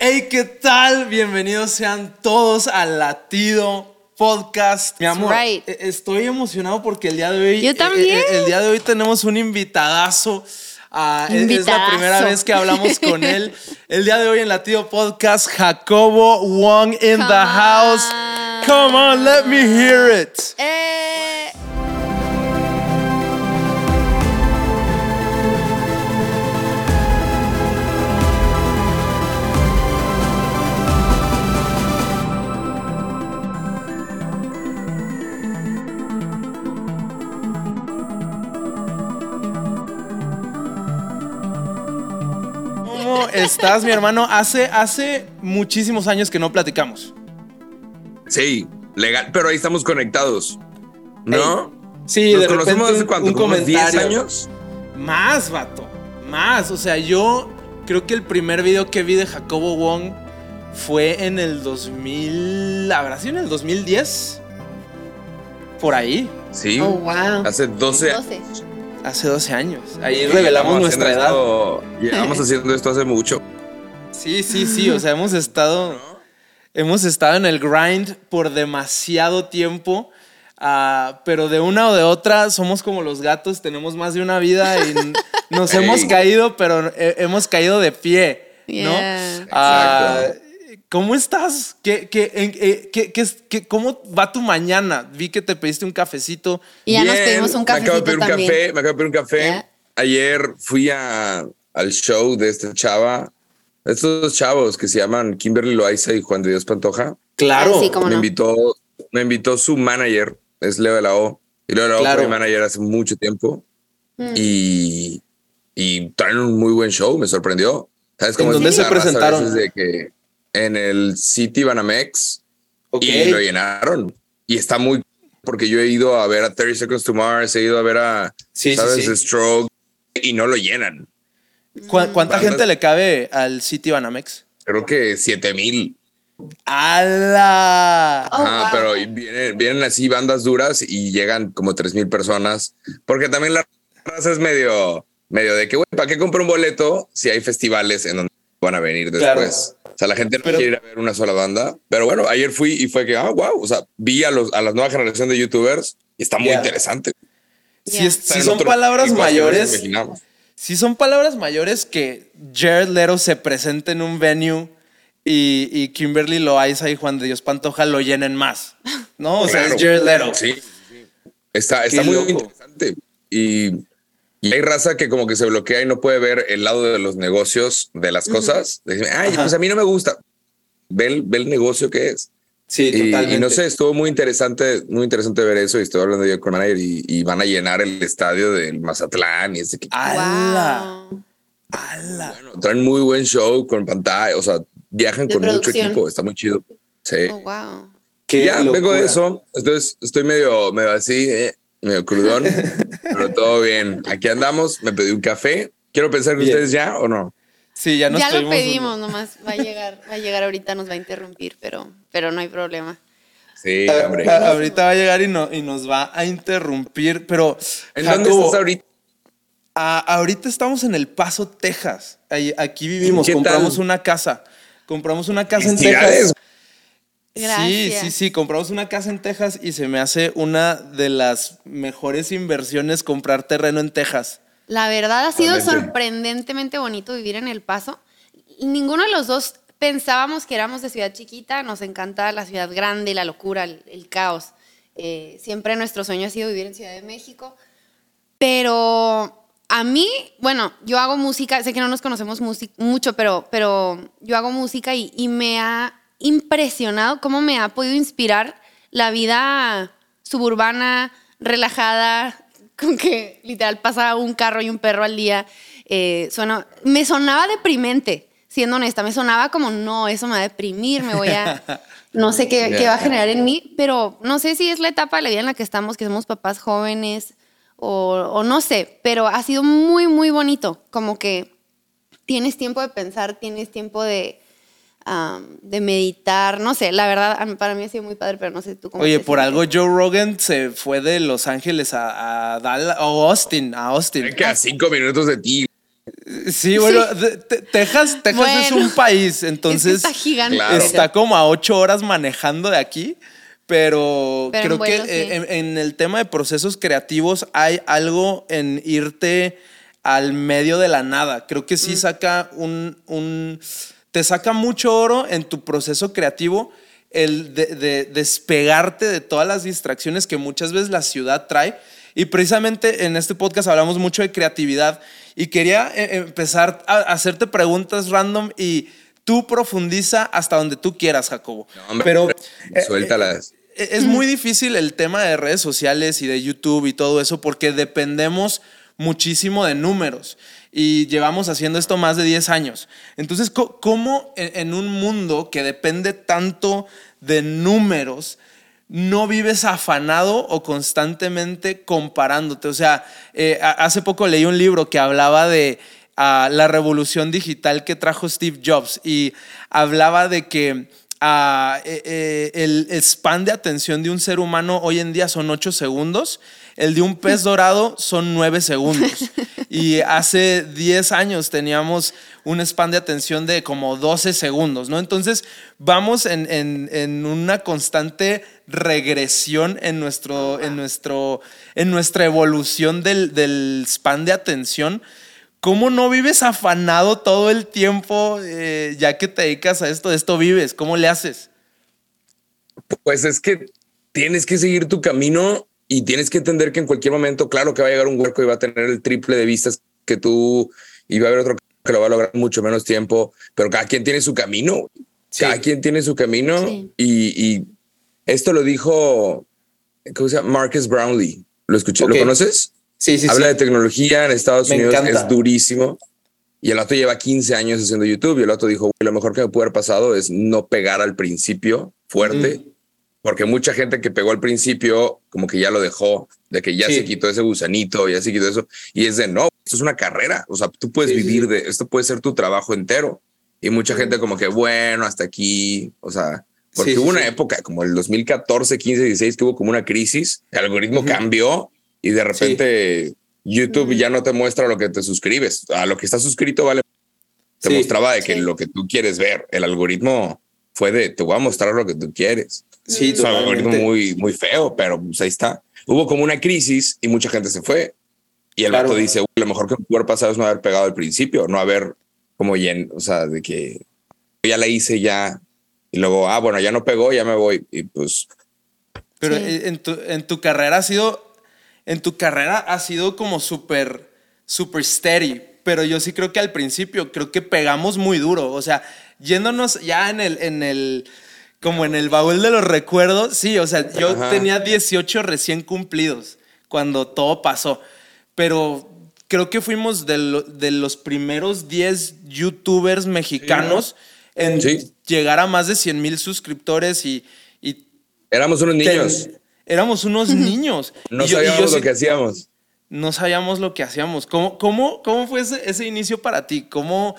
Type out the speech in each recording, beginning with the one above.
Hey, ¿qué tal? Bienvenidos sean todos al Latido Podcast. Mi amor, right. e- estoy emocionado porque el día de hoy. Yo eh, también. eh, el día de hoy tenemos un invitadazo. Ah, es- la primera vez que hablamos con él. El día de hoy en Latido Podcast, Jacobo Wong in the Come house. on. Come on, let me hear it. Eh, estás, mi hermano? Hace, hace muchísimos años que no platicamos. Sí, legal, pero ahí estamos conectados. ¿No? Sí, Nos de conocemos repente hace un- cuánto, un como unos 10 comentario. años. Más, vato. Más. O sea, yo creo que el primer video que vi de Jacobo Wong fue en el 2000. ¿Habrá sido en el 2010? Por ahí. Sí. oh, wow. Hace 12 años. 12. Hace 12 años. Ahí revelamos nuestra edad. Llevamos haciendo esto hace mucho. Sí, sí, sí. O sea, hemos estado. Hemos estado en el grind por demasiado tiempo. ah, pero de una o de otra somos como los gatos, tenemos más de una vida y nos hemos caído, pero hemos caído de pie, ¿no? Yeah. ¿Cómo estás? ¿Qué, qué, en- eh, qué- qué ¿Cómo va tu mañana? Vi que te pediste un cafecito. Y ya nos Bien, pedimos un Me acabo de cafecito pedir un café, me acabo de pedir un café. Yeah. Ayer fui a, al show de esta chava, estos dos chavos que se llaman Kimberly Loaiza y Juan de Dios Pantoja. Claro. Ah, sí, cómo me no. invitó, me invitó su manager, es Leo de la O. Y Leo de la O Claro. fue mi manager hace mucho tiempo. Mm. Y, y traen un muy buen show, me sorprendió. ¿Sabes ¿En cómo es dónde se presentaron? veces De que en el City Banamex y lo llenaron. Y está muy porque yo he ido a ver a 30 Seconds to Mars, he ido a ver a Sí, sí, ¿sabes? sí. Stroke y no lo llenan. ¿Cu- ¿Cuánta Bandas- gente le cabe al City Banamex? Creo que 7 mil. ¡Hala! Oh, Ajá, wow. pero vienen, vienen así bandas duras y llegan como 3 mil personas. Porque también la raza es medio, medio de que, güey, ¿para qué compro un boleto si hay festivales en donde van a venir Claro. O sea, la gente no Pero- quiere ir a ver una sola banda. Pero bueno, ayer fui y fue que, ah, wow. O sea, vi a, los, a la nueva generación de youtubers y está muy Yeah. interesante. Si, es- son palabras mayores, si son palabras mayores que Jared Leto se presente en un venue y, y Kimberly Loaiza y Juan de Dios Pantoja lo llenen más, ¿no? O sea, es Jared Leto. Sí, sí. Está, está muy loco. interesante. Y, y hay raza que como que se bloquea y no puede ver el lado de los negocios de las cosas. Dicen, Ay, Ajá. pues a mí no me gusta. Ve el, ve el negocio que es. Sí, Y, totalmente. y no sé, estuvo muy interesante, muy interesante ver eso. Y estoy hablando yo con manager y, y van a llenar el estadio del Mazatlán y ese que ¡Hala! Wow. ¡Hala! bueno, traen muy buen show con pantalla. O sea, viajan De con mucho producción. equipo. Está muy chido. Sí. Oh, wow. Qué ya vengo locura. de eso. Entonces estoy medio, medio así, eh, medio crudón, pero todo bien. Aquí andamos. Me pedí un café. Quiero pensar que Bien. ustedes ya o no. Sí, ya nos Ya lo un- pedimos, nomás va a llegar, va a llegar ahorita, nos va a interrumpir, pero, pero no hay problema. Sí, hombre. ah, ahorita va a llegar y, no- y nos va a interrumpir, pero ¿En dónde estás ahorita? a- ahorita estamos en El Paso, Texas. Ahí- aquí vivimos, ¿Qué compramos tal? una casa. Compramos una casa en. Texas. Sí, Gracias. sí, sí, compramos una casa en Texas y se me hace una de las mejores inversiones comprar terreno en Texas. La verdad ha sido sorprendentemente bonito vivir en El Paso. Ninguno de los dos pensábamos que éramos de ciudad chiquita, nos encanta la ciudad grande, la locura, el, el caos. Eh, siempre nuestro sueño ha sido vivir en Ciudad de México. Pero a mí, bueno, yo hago música, sé que no nos conocemos mucho, pero, pero yo hago música y, y me ha impresionado cómo me ha podido inspirar la vida suburbana, relajada, con que literal pasa un carro y un perro al día. Eh, suena, me sonaba deprimente, siendo honesta, me sonaba como, no, eso me va a deprimir, me voy a, no sé qué, qué va a generar en mí, pero no sé si es la etapa de la vida en la que estamos, que somos papás jóvenes, o, o no sé, pero ha sido muy, muy bonito, como que tienes tiempo de pensar, tienes tiempo de, de meditar, no sé, la verdad para mí ha sido muy padre, pero no sé tú cómo. Oye, por algo Joe Rogan se fue de Los Ángeles a, a Dallas, o Austin, a Austin. Que a cinco minutos de ti. Sí, bueno, Texas, Texas es un país, entonces está gigante. Está como a ocho horas manejando de aquí. Pero, creo que eh, en, el tema de procesos creativos hay algo en irte al medio de la nada. Creo que sí mm. saca un, un te saca mucho oro en tu proceso creativo el de, despegarte de todas las distracciones que muchas veces la ciudad trae. Y precisamente en este podcast hablamos mucho de creatividad y quería eh, empezar a hacerte preguntas random y tú profundiza hasta donde tú quieras, Jacobo. Pero eh, suéltalas. Eh, es muy difícil el tema de redes sociales y de YouTube y todo eso porque dependemos muchísimo de números y llevamos haciendo esto más de 10 años. Entonces, ¿cómo en un mundo que depende tanto de números, no vives afanado o constantemente comparándote? O sea, eh, hace poco leí un libro que hablaba de ah, la revolución digital que trajo Steve Jobs y hablaba de que ah, eh, eh, el span de atención de un ser humano hoy en día son 8 segundos el de un pez dorado son nueve segundos. Y hace 10 años teníamos un span de atención de como 12 segundos, ¿no? Entonces vamos en, una constante regresión en, nuestro, en, nuestro, en nuestra evolución del, del span de atención. ¿Cómo no vives afanado todo el tiempo eh, ya que te dedicas a esto? De esto vives. ¿Cómo le haces? Pues es que tienes que seguir tu camino y tienes que entender que en cualquier momento, claro que va a llegar un hueco y va a tener el triple de vistas que tú y va a haber otro que lo va a lograr mucho menos tiempo, pero cada quien tiene su camino. Cada quien tiene su camino y, esto lo dijo, ¿cómo se llama? Marcus Brownlee. ¿Lo escuché? ¿Lo conoces? Sí, sí. Habla de tecnología en Estados Unidos, es durísimo. Y el otro lleva 15 años haciendo YouTube y el otro dijo, lo mejor que me puede haber pasado es no pegar al principio fuerte porque mucha gente que pegó al principio como que ya lo dejó, de que ya se quitó ese gusanito, ya se quitó eso, y es de no, esto es una carrera, o sea, tú puedes vivir de esto, puede ser tu trabajo entero. Y mucha gente como que, bueno, hasta aquí, o sea, porque hubo una época como el 2014, 15, 16 que hubo como una crisis, el algoritmo cambió y de repente YouTube ya no te muestra lo que te suscribes, a lo que estás suscrito vale. Te mostraba de que lo que tú quieres ver, el algoritmo fue de te voy a mostrar lo que tú quieres. Sí, es algoritmo muy, muy feo, pero pues ahí está. Hubo como una crisis y mucha gente se fue. Y el claro. dice, lo mejor que me pudo pasado es no haber pegado al principio, no haber como ya, o sea, de que ya la hice ya y luego, ah, bueno, ya no pegó, ya me voy. Y pues. Pero en, tu, en tu carrera ha sido, en tu carrera ha sido como súper, súper steady. Pero yo sí creo que al principio, creo que pegamos muy duro. O sea, yéndonos ya en el, en el, como en el baúl de los recuerdos, sí, o sea, yo tenía 18 recién cumplidos cuando todo pasó, pero creo que fuimos de, de los primeros 10 youtubers mexicanos en llegar a más de 100 mil suscriptores y, Éramos unos niños. éramos unos niños. No sabíamos lo que hacíamos. No sabíamos lo que hacíamos. ¿Cómo, cómo, cómo fue ese, ese inicio para ti? ¿Cómo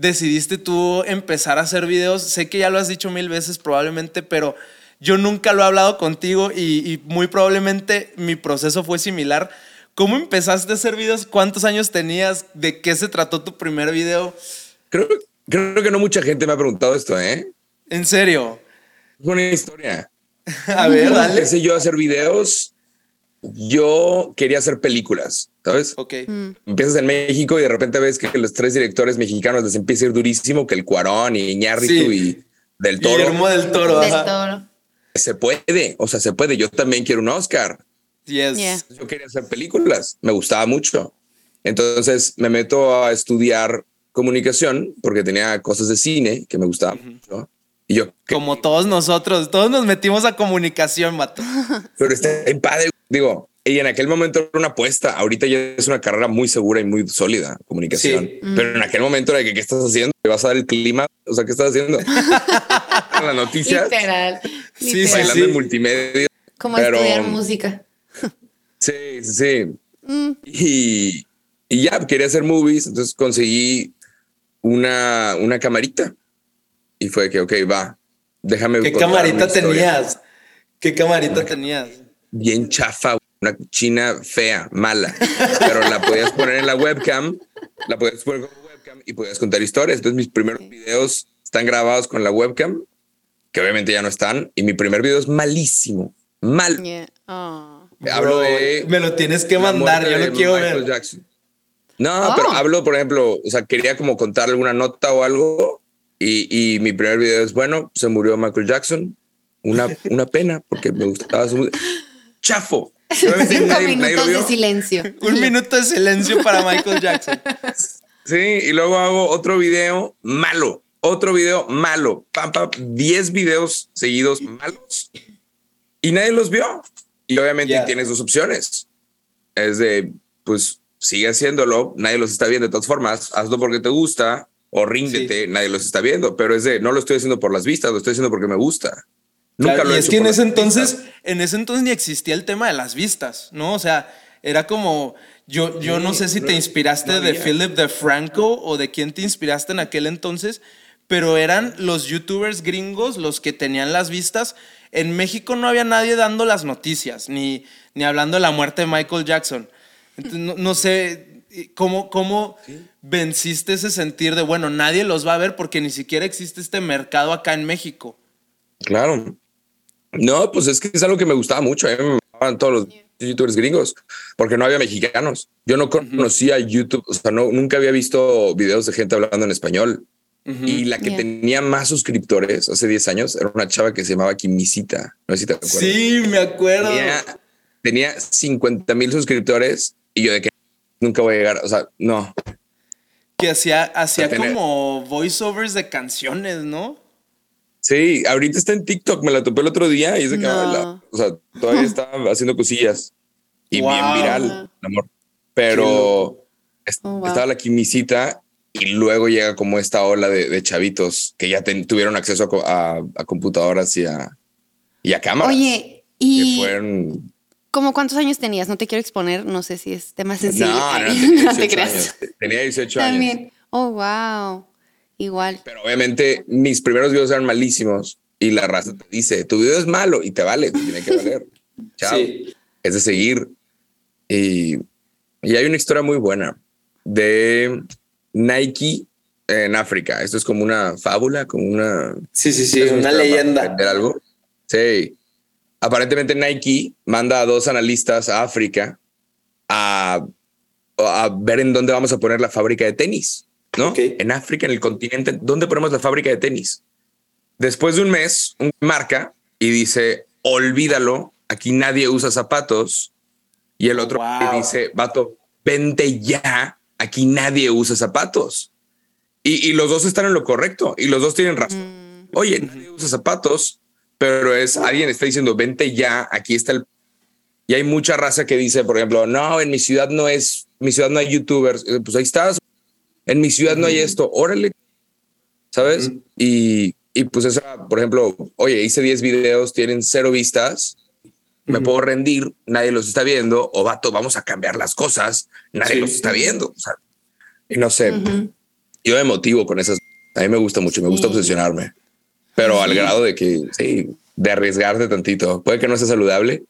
decidiste tú empezar a hacer videos? Sé que ya lo has dicho mil veces probablemente, pero yo nunca lo he hablado contigo y, muy probablemente mi proceso fue similar. ¿Cómo empezaste a hacer videos? ¿Cuántos años tenías? ¿De qué se trató tu primer video? Creo, creo que no mucha gente me ha preguntado esto, ¿eh? ¿En serio? Es una historia. a ver, dale. Empecé yo a hacer videos yo quería hacer películas, ¿sabes? Ok. Mm. Empiezas en México y de repente ves que los tres directores mexicanos les empieza a ir durísimo, que el Cuarón y Iñárritu Sí. y Del Toro. Guillermo del Toro. Del toro. Se puede, o sea, se puede. Yo también quiero un Oscar. Yes. Yeah. Yo quería hacer películas, me gustaba mucho. Entonces me meto a estudiar comunicación porque tenía cosas de cine que me gustaban mucho. Y yo. Como todos nosotros, todos nos metimos a comunicación, vato. pero está bien padre. Digo, y en aquel momento era una apuesta. Ahorita ya es una carrera muy segura y muy sólida, comunicación. Sí. Pero en aquel momento era que, ¿qué estás haciendo? ¿Te vas a dar el clima? O sea, ¿qué estás haciendo? En las noticias, Literal. Sí, literal. bailando sí. en multimedia. Como pero- estudiar música. Sí, sí, sí. Mm. Y, y ya quería hacer movies, entonces conseguí una, una camarita. Y fue que, ok, va, déjame. ¿Qué camarita tenías? ¿Qué camarita tenías? Bien chafa, una china fea, mala. Pero la podías poner en la webcam, la podías poner con webcam y podías contar historias. Entonces mis primeros videos están grabados con la webcam, que obviamente ya no están. Y mi primer video es malísimo, mal. Yeah. Oh. Hablo Bro, de Me lo tienes que mandar, yo lo quiero Michael ver. Jackson. No, Oh. pero hablo, por ejemplo, o sea, quería como contar alguna nota o algo y, y mi primer video es, bueno, se murió Michael Jackson. Una, una pena porque me gustaba su música. Chafo. Cinco nadie- nadie lo minutos de silencio. Un minuto de silencio para Michael Jackson. Sí, y luego hago otro video malo, otro video malo, pam, pam, 10 videos seguidos malos y nadie los vio. Y obviamente Ya. tienes dos opciones. Es de, pues sigue haciéndolo, nadie los está viendo de todas formas, hazlo porque te gusta o ríndete, nadie los está viendo, pero es de, no lo estoy haciendo por las vistas, lo estoy haciendo porque me gusta. Nunca Claro, lo y he es hecho que en ese entonces, vistas. en ese entonces ni existía el tema de las vistas, ¿no? O sea, era como, yo, yo no sé si te inspiraste no de. Philip de Franco o de quién te inspiraste en aquel entonces, pero eran los youtubers gringos los que tenían las vistas. En México no había nadie dando las noticias, ni, ni hablando de la muerte de Michael Jackson. Entonces, no, no sé cómo, cómo venciste ese sentir de, bueno, nadie los va a ver porque ni siquiera existe este mercado acá en México. Claro. No, pues es que es algo que me gustaba mucho. A mí me mamaban todos los youtubers gringos porque no había mexicanos. Yo no conocía YouTube, o sea, no, nunca había visto videos de gente hablando en español. Y la que Yeah. tenía más suscriptores hace 10 años era una chava que se llamaba Kimisita. No sé si te acuerdas. Sí, me acuerdo. Tenía, tenía 50 mil suscriptores y yo de que nunca voy a llegar. O sea, no. Que hacía, hacía como voiceovers de canciones, ¿no? Sí, ahorita está en TikTok. Me la topé el otro día y de que, No. la- o sea, todavía está haciendo cosillas y Wow. bien viral, amor. Pero Oh, wow. estaba la quimisita y luego llega como esta ola de, de chavitos que ya ten- tuvieron acceso a, a- a computadoras y a, y a cámaras. Oye, ¿y fueron. como cuántos años tenías? No te quiero exponer, no sé si es tema sensible. No, no, no te 18 creas. años. Tenía 18 años. También. Oh, wow. Igual. Pero obviamente mis primeros videos eran malísimos y la raza te dice, tu video es malo y te vale, te tiene que valer. Chao. Sí. Es de seguir. Y, y hay una historia muy buena de Nike en África. Esto es como una fábula, como una... Sí, sí, sí, es una leyenda. algo. Sí. Aparentemente Nike manda a dos analistas a África a, a ver en dónde vamos a poner la fábrica de tenis, ¿no? Ok. En África, en el continente, ¿dónde ponemos la fábrica de tenis? Después de un mes, un marca y dice, olvídalo, aquí nadie usa zapatos. Y el otro Wow. dice, vato, vente ya, aquí nadie usa zapatos. Y, y los dos están en lo correcto y los dos tienen razón. Oye, nadie usa zapatos, pero es alguien está diciendo, vente ya, aquí está el... Y hay mucha raza que dice, por ejemplo, no, en mi ciudad no es, mi ciudad no hay youtubers. Eh, Pues ahí estás. En mi ciudad no hay esto, órale. ¿Sabes? y, y pues eso, era, por ejemplo, oye, hice 10 videos, tienen cero vistas, me puedo rendir, nadie los está viendo, o vato, vamos a cambiar las cosas, nadie Sí. los está viendo. O sea, y no sé, Ujú. yo me motivo con esas. A mí me gusta mucho, me gusta Sí. obsesionarme, pero al grado de que, sí, de arriesgarte tantito. Puede que no sea saludable.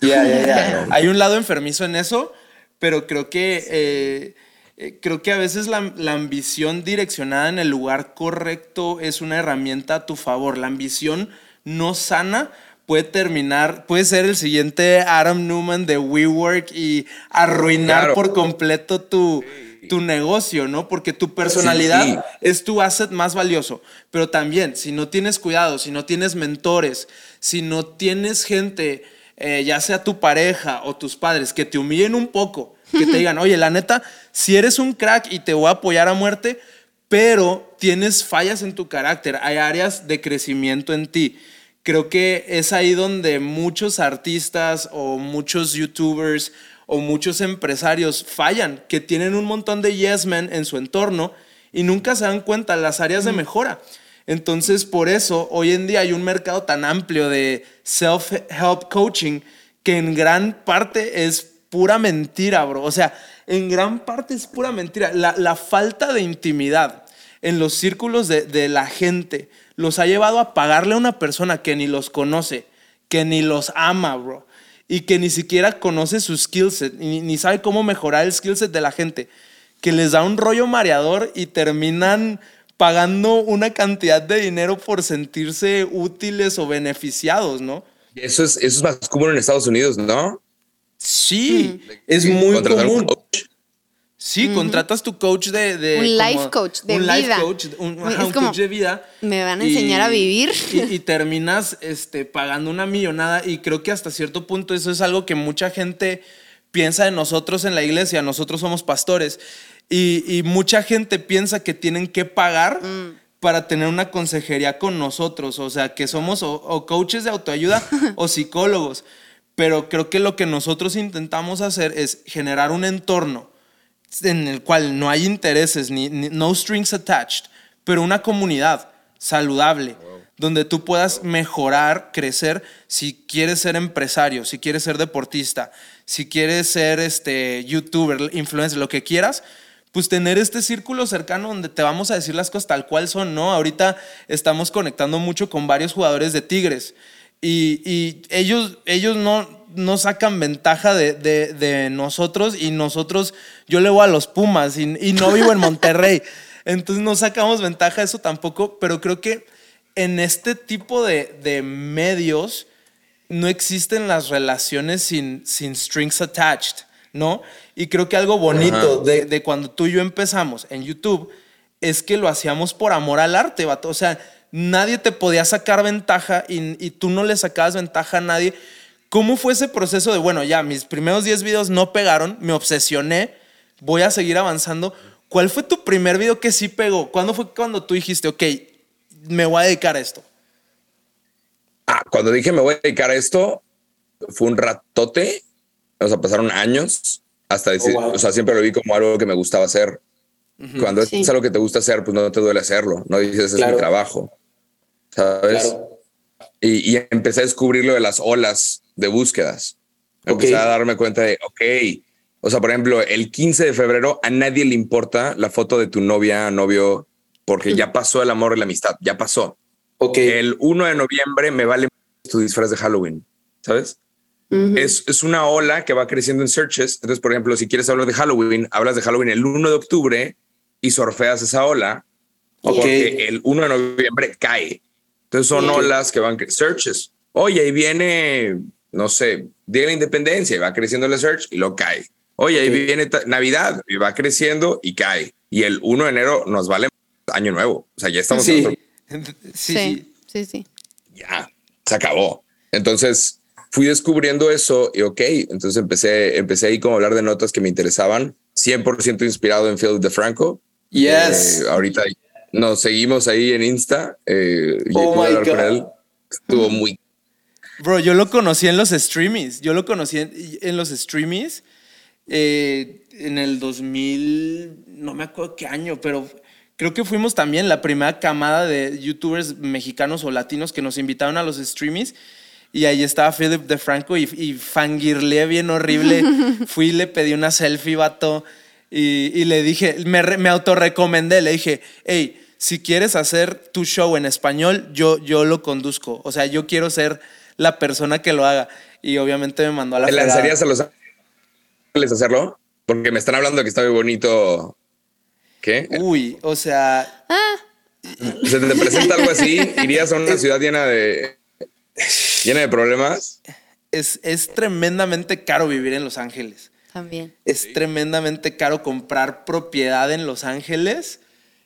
Ya, ya, ya. Hay un lado enfermizo en eso, pero creo que eh, eh, creo que a veces la, la ambición direccionada en el lugar correcto es una herramienta a tu favor. La ambición no sana puede terminar, puede ser el siguiente Adam Newman de WeWork y arruinar por completo tu, tu negocio, ¿no? Porque tu personalidad es tu asset más valioso. Pero también, si no tienes cuidado, si no tienes mentores, si no tienes gente, eh, ya sea tu pareja o tus padres, que te humillen un poco, que te digan, oye, la neta, si eres un crack y te voy a apoyar a muerte, pero tienes fallas en tu carácter, hay áreas de crecimiento en ti. Creo que es ahí donde muchos artistas o muchos youtubers o muchos empresarios fallan, que tienen un montón de yes men en su entorno y nunca se dan cuenta las áreas de mejora. Entonces, por eso hoy en día hay un mercado tan amplio de self-help coaching que en gran parte es pura mentira, bro. O sea, en gran parte es pura mentira. La, falta de intimidad en los círculos de, la gente los ha llevado a pagarle a una persona que ni los conoce, que ni los ama, bro y que ni siquiera conoce su skillset, ni, ni sabe cómo mejorar el skillset de la gente, que les da un rollo mareador y terminan pagando una cantidad de dinero por sentirse útiles o beneficiados, ¿no? Eso es, eso es más común en Estados Unidos, ¿no? Sí, es muy común. Sí, contratas tu coach de... un life coach de un vida. Life coach, un, coach de vida. Me van a enseñar a vivir. Y, terminas este, pagando una millonada y creo que hasta cierto punto eso es algo que mucha gente piensa de nosotros en la iglesia. Nosotros somos pastores y, mucha gente piensa que tienen que pagar mm. para tener una consejería con nosotros. O sea, que somos o coaches de autoayuda o psicólogos. Pero creo que lo que nosotros intentamos hacer es generar un entorno en el cual no hay intereses, ni, no strings attached, pero una comunidad saludable, donde tú puedas mejorar, crecer, si quieres ser empresario, si quieres ser deportista, si quieres ser este, youtuber, influencer, lo que quieras, pues tener este círculo cercano donde te vamos a decir las cosas tal cual son, ¿no? Ahorita estamos conectando mucho con varios jugadores de Tigres y, y ellos, ellos no, no sacan ventaja de, nosotros y nosotros, yo le voy a los Pumas y, no vivo en Monterrey. Entonces no sacamos ventaja de eso tampoco, pero creo que en este tipo de, medios no existen las relaciones sin, sin strings attached, ¿no? Y creo que algo bonito de, cuando tú y yo empezamos en YouTube es que lo hacíamos por amor al arte, vato. O sea, nadie te podía sacar ventaja y, y tú no le sacabas ventaja a nadie ¿Cómo fue ese proceso de, bueno, ya mis primeros 10 videos no pegaron, me obsesioné, voy a seguir avanzando? ¿Cuál fue tu primer video que sí pegó? ¿Cuándo fue cuando tú dijiste, ok, me voy a dedicar a esto? Ah, cuando dije me voy a dedicar a esto, fue un ratote. O sea, pasaron años hasta decir, oh, o sea, siempre lo vi como algo que me gustaba hacer. Cuando es algo que te gusta hacer, pues no te duele hacerlo. No dices, es mi trabajo. ¿Sabes? Y, y, empecé a descubrir lo de las olas de búsquedas. Empecé a darme cuenta de, ok, o sea, por ejemplo, el 15 de febrero a nadie le importa la foto de tu novia, novio, porque ya pasó el amor y la amistad, ya pasó. Ok. El 1 de noviembre me vale tu disfraz de Halloween, ¿sabes? es, es, una ola que va creciendo en searches. Entonces, por ejemplo, si quieres hablar de Halloween, hablas de Halloween el 1 de octubre y surfeas esa ola. Porque el 1 de noviembre cae. Entonces son olas que van searches. Oye, ahí viene no sé, Día de la Independencia y va creciendo el search y lo cae. Oye, ahí viene Navidad y va creciendo y cae. Y el 1 de enero nos vale año nuevo. O sea, ya estamos. Sí, sí, sí, sí, Ya, se acabó. Entonces fui descubriendo eso y ok, entonces empecé, empecé ahí como a hablar de notas que me interesaban, 100% inspirado en Philip DeFranco. Yes. Eh, ahorita nos seguimos ahí en Insta. Eh, oh my God. Estuvo muy Bro, yo lo conocí en los streamies. Yo lo conocí en, los streamies eh, en el 2000, no me acuerdo qué año, pero creo que fuimos también la primera camada de youtubers mexicanos o latinos que nos invitaron a los streamies. Y ahí estaba Philip DeFranco y, y fangirlé bien horrible. Fui y le pedí una selfie, vato. Y, y le dije, me, me autorrecomendé. Le dije, hey, si quieres hacer tu show en español, yo, yo lo conduzco. O sea, yo quiero ser la persona que lo haga. Y obviamente me mandó a la ¿Te lanzarías a los ángeles a hacerlo? Porque me están hablando que está muy bonito. ¿Qué? Uy, o sea. Ah. Se te presenta algo así, irías a una ciudad llena de. llena de problemas. Es, es tremendamente caro vivir en Los Ángeles. También. Es tremendamente caro comprar propiedad en Los Ángeles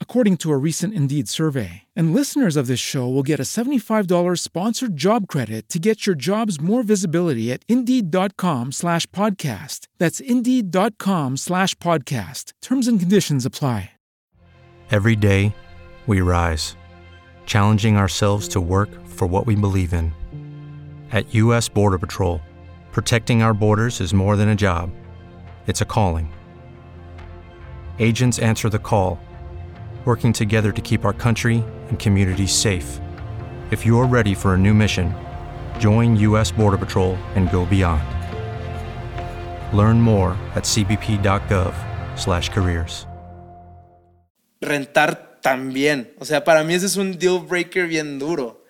according to a recent Indeed survey. And listeners of this show will get a $75 sponsored job credit to get your jobs more visibility at Indeed.com slash podcast. That's Indeed.com slash podcast. Terms and conditions apply. Every day, we rise, challenging ourselves to work for what we believe in. At U.S. Border Patrol, protecting our borders is more than a job, it's a calling. Agents answer the call, working together to keep our country and communities safe. If you're ready for a new mission, join U.S. Border Patrol and go beyond. Learn more at cbp.gov/careers. rentar también. O sea, para mí ese es un deal breaker bien duro.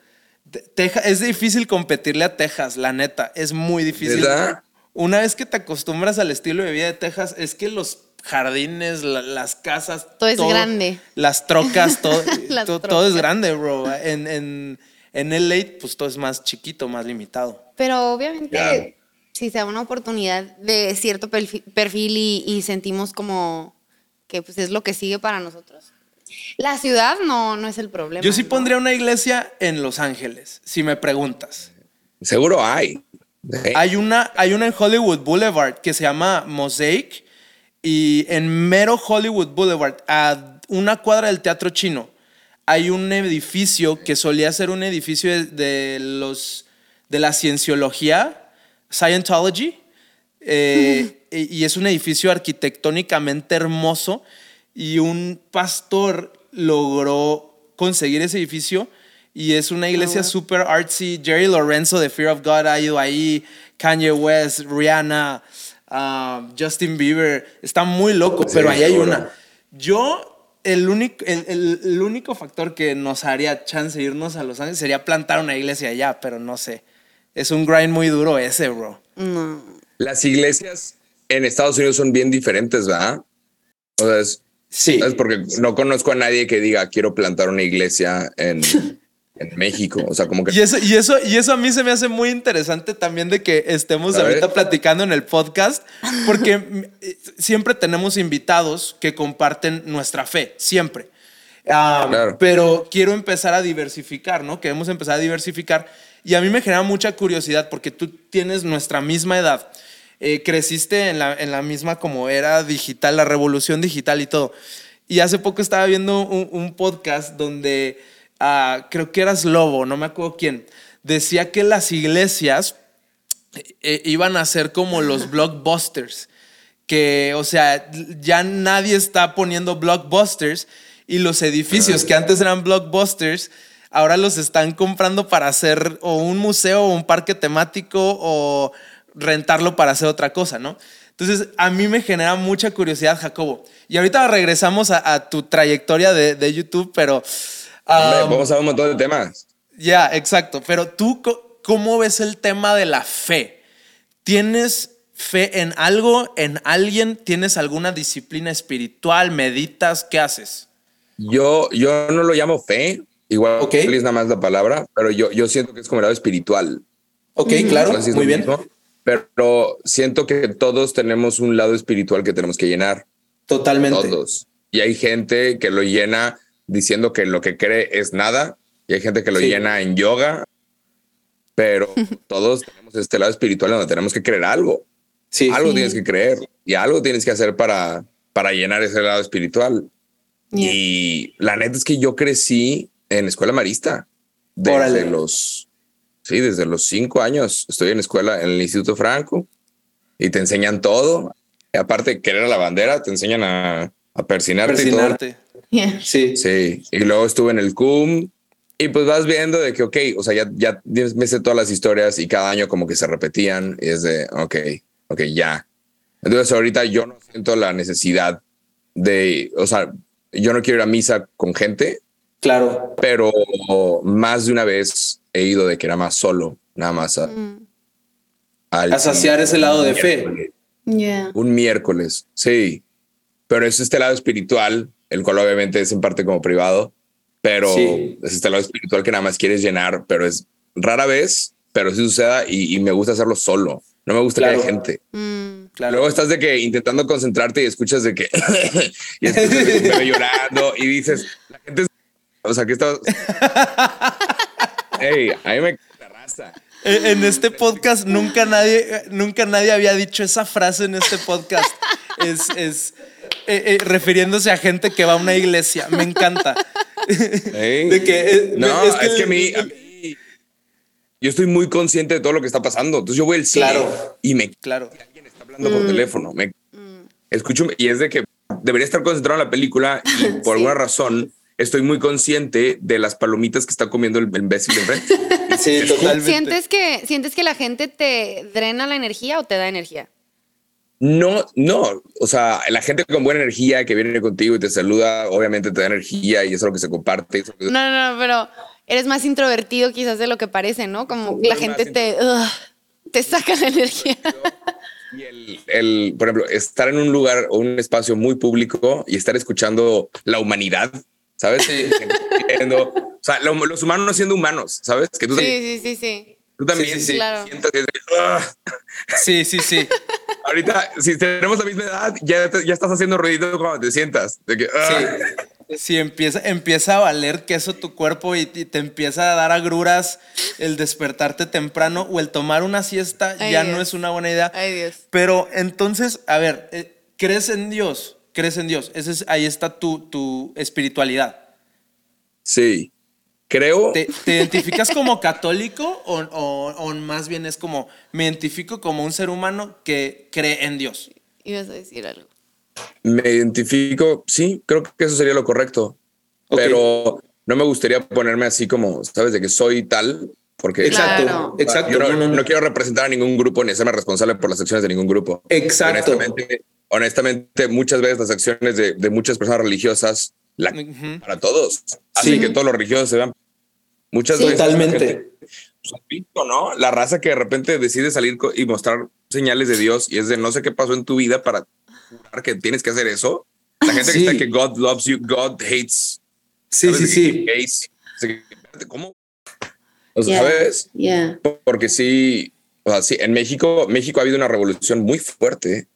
Texas, es difícil competirle a Texas, la neta. Es muy difícil. ¿Verdad? Una vez que te acostumbras al estilo de vida de Texas, es que los jardines, la- las casas. Todo es grande. Las trocas, todo, Las to- todo es grande, bro. En, en, en LA, pues todo es más chiquito, más limitado. Pero obviamente, si se da una oportunidad de cierto perfi- perfil y, y sentimos como que pues es lo que sigue para nosotros. La ciudad no, no es el problema. Yo sí ¿no? pondría una iglesia en Los Ángeles, si me preguntas. Seguro hay. Hay una, hay una en Hollywood Boulevard que se llama Mosaic y en mero Hollywood Boulevard, a una cuadra del Teatro Chino, hay un edificio que solía ser un edificio de, de los, de la cienciología, Scientology, eh, y y es un edificio arquitectónicamente hermoso y un pastor logró conseguir ese edificio y es una iglesia super artsy. Jerry Lorenzo de Fear of God ha ido ahí, Kanye West, Rihanna, ah, Justin Bieber. Está muy loco, Sí, pero ahí hay una. Yo, el único, el, el- el único factor que nos haría chance de irnos a Los Ángeles sería plantar una iglesia allá, pero no sé. Es un grind muy duro ese, bro. No. Las iglesias en Estados Unidos son bien diferentes, ¿verdad? O sea, es, Sí. es porque no conozco a nadie que diga quiero plantar una iglesia en, en México. O sea, como que Y eso, y, eso, y eso a mí se me hace muy interesante también de que estemos A ahorita ver. platicando en el podcast, porque eh, siempre tenemos invitados que comparten nuestra fe, siempre. Ah, Claro. Pero quiero empezar a diversificar, ¿no? Queremos empezar a diversificar. Y a mí me genera mucha curiosidad porque tú tienes nuestra misma edad. Eh, creciste en la, en la misma como era digital, la revolución digital y todo. Y hace poco estaba viendo un, un podcast donde creo que eras Lobo, no me acuerdo quién, decía que las iglesias eh, iban a ser como los blockbusters. Que, o sea, ya nadie está poniendo blockbusters y los edificios que antes eran blockbusters, ahora los están comprando para hacer o un museo o un parque temático o rentarlo para hacer otra cosa, ¿no? Entonces, a mí me genera mucha curiosidad, Jacobo. Y ahorita regresamos a, a tu trayectoria de, de YouTube, pero... hombre, um, vamos a ver un montón de temas. ya, exacto. Pero tú, ¿cómo ves el tema de la fe? ¿Tienes fe en algo, en alguien? ¿Tienes alguna disciplina espiritual? ¿Meditas? ¿Qué haces? Yo, yo no lo llamo fe, igual Ok. es nada más la palabra, pero yo, yo siento que es como el lado espiritual. Ok, No claro, sé si es muy bien. mismo, pero siento que todos tenemos un lado espiritual que tenemos que llenar. Totalmente. Todos. Y hay gente que lo llena diciendo que lo que cree es nada. Y hay gente que lo Sí. llena en yoga. Pero todos tenemos este lado espiritual donde tenemos que creer algo. Sí. Algo Sí. tienes que creer y algo tienes que hacer para, para llenar ese lado espiritual. Yeah. Y la neta es que yo crecí en escuela marista. desde los, sí, desde los cinco años. Estoy en escuela en el Instituto Franco y te enseñan todo. aparte de querer a la bandera, te enseñan a, a persinarte. persinarte. Y todo. Sí. Sí. Y luego estuve en el CUM y pues vas viendo de que, ok, o sea, ya, ya me sé todas las historias y cada año como que se repetían y es de, ok, ok, ya. Entonces ahorita yo no siento la necesidad de, o sea, yo no quiero ir a misa con gente. Claro. Pero más de una vez he ido de que era más solo, nada más a, mm. a saciar ese lado de fe. Un miércoles, sí. Pero es este lado espiritual, el cual obviamente es en parte como privado, pero es este lado espiritual que nada más quieres llenar, pero es rara vez, pero sí suceda y, me gusta hacerlo solo. No me gusta que haya gente. Mm. Luego estás de que intentando concentrarte y escuchas de que y escuchas llorando y dices, la gente, o sea, que estás. hey, a mí me la raza. En este podcast nunca nadie, nunca nadie había dicho esa frase en este podcast. Es, es eh, eh, refiriéndose a gente que va a una iglesia. Me encanta. De que, eh, no, es que, a, mí, yo estoy muy consciente de todo lo que está pasando. Entonces yo voy al cine claro, y me claro por mm. teléfono. Me mm. escucho y es de que debería estar concentrado en la película y por alguna razón estoy muy consciente de las palomitas que está comiendo el imbécil de enfrente. sí, totalmente. ¿Sientes que, ¿Sientes que la gente te drena la energía o te da energía? No, no. O sea, la gente con buena energía que viene contigo y te saluda, obviamente te da energía y eso es lo que se comparte. No, no, pero eres más introvertido quizás de lo que parece, ¿no? Como la gente te, te saca la energía. Y el, el, por ejemplo, estar en un lugar o un espacio muy público y estar escuchando la humanidad, ¿sabes? Sí. o sea, los humanos siendo humanos, ¿sabes? Que tú sí, sí, sí, sí. Tú también sí, claro. sientas Sí, sí, sí. Ahorita, si tenemos la misma edad, ya, ya estás haciendo ruido cuando te sientas. De que, sí si empieza, empieza a valer queso tu cuerpo y, te empieza a dar agruras el despertarte temprano o el tomar una siesta, ya no es una buena idea. Ay, Dios. Pero entonces, a ver, eh, crees en Dios, crees en Dios. Ese es, ahí está tu, tu espiritualidad. Sí, creo. ¿Te, identificas como católico o, o, más bien es como, me identifico como un ser humano que cree en Dios? Ibas a decir algo. Me identifico, sí, creo que eso sería lo correcto. Pero no me gustaría ponerme así como, ¿sabes? De que soy tal, porque... Exacto, exacto. Yo no, quiero representar a ningún grupo ni serme responsable por las acciones de ningún grupo. Exacto. Honestamente, honestamente muchas veces las acciones de, muchas personas religiosas, la, para todos, así que todos los religiosos se vean. Muchas veces... Totalmente. Pues, ¿no? La raza que de repente decide salir y mostrar señales de Dios y es de no sé qué pasó en tu vida para que tienes que hacer eso. La gente que está que God loves you, God hates. Sí, sí, sí. ¿Cómo? O sea, ¿Sabes? Porque sí, o sea, sí, en México, México ha habido una revolución muy fuerte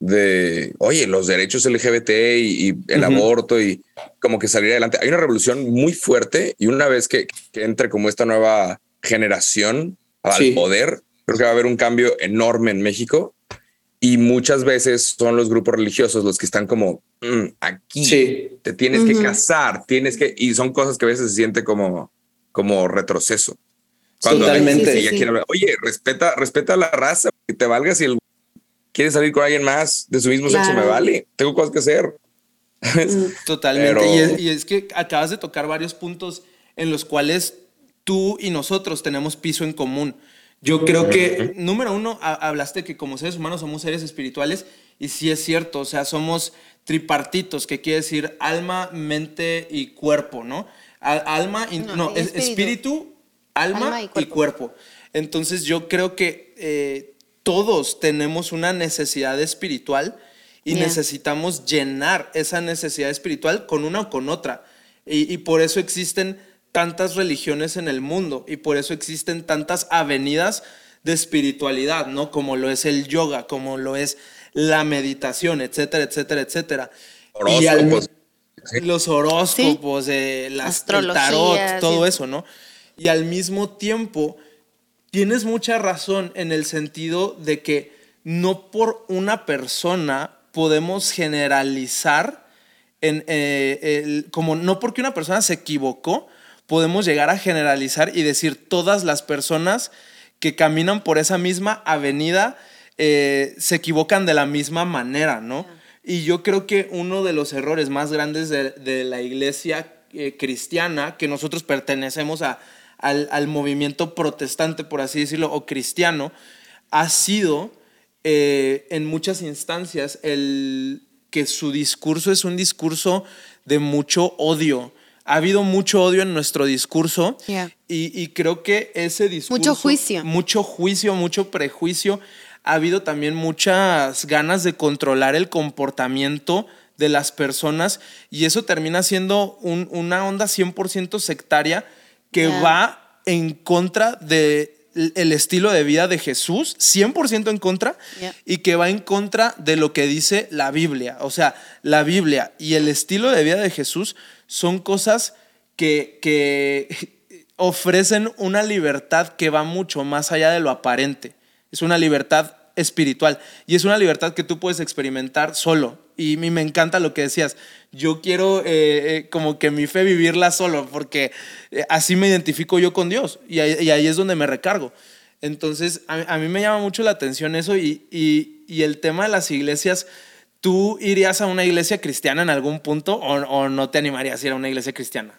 de, oye, los derechos LGBT y, el aborto y como que salir adelante. Hay una revolución muy fuerte y una vez que, que entre como esta nueva generación al poder, creo que va a haber un cambio enorme en México y muchas veces son los grupos religiosos los que están como mm, aquí te tienes que casar, tienes que, y son cosas que a veces se siente como, como retroceso. Cuando Totalmente. oye, respeta, respeta la raza, que te valga si el quiere salir con alguien más de su mismo sexo, me vale, tengo cosas que hacer. Mm. Totalmente. y es que acabas de tocar varios puntos en los cuales tú y nosotros tenemos piso en común. Yo creo que, número uno, hablaste que como seres humanos somos seres espirituales y sí es cierto, o sea, somos tripartitos, que quiere decir alma, mente y cuerpo, ¿no? alma, no, espíritu. alma, y, cuerpo. Entonces yo creo que eh, todos tenemos una necesidad espiritual y necesitamos llenar esa necesidad espiritual con una o con otra. y por eso existen tantas religiones en el mundo y por eso existen tantas avenidas de espiritualidad, ¿no? Como lo es el yoga, como lo es la meditación, etcétera, etcétera, etcétera. Horóscopos. Los horóscopos, eh, las, el tarot, todo eso, ¿no? Y al mismo tiempo, tienes mucha razón en el sentido de que no por una persona podemos generalizar, en, eh, como no porque una persona se equivocó, podemos llegar a generalizar y decir todas las personas que caminan por esa misma avenida eh, se equivocan de la misma manera, ¿no? Y yo creo que uno de los errores más grandes de, la iglesia eh, cristiana, que nosotros pertenecemos a, al, movimiento protestante, por así decirlo, o cristiano, ha sido eh, en muchas instancias el que su discurso es un discurso de mucho odio. Ha habido mucho odio en nuestro discurso y, y, creo que ese discurso... Mucho juicio. Mucho juicio, mucho prejuicio. Ha habido también muchas ganas de controlar el comportamiento de las personas y eso termina siendo una onda 100% sectaria que va en contra de el estilo de vida de Jesús, 100% en contra, y que va en contra de lo que dice la Biblia. O sea, la Biblia y el estilo de vida de Jesús son cosas que, que ofrecen una libertad que va mucho más allá de lo aparente. Es una libertad espiritual y es una libertad que tú puedes experimentar solo. Y a me encanta lo que decías. Yo quiero eh, eh, como que mi fe vivirla solo porque eh, así me identifico yo con Dios y ahí, es donde me recargo. Entonces, a, mí me llama mucho la atención eso y, y, y, el tema de las iglesias. ¿Tú irías a una iglesia cristiana en algún punto o, o no te animarías a ir a una iglesia cristiana?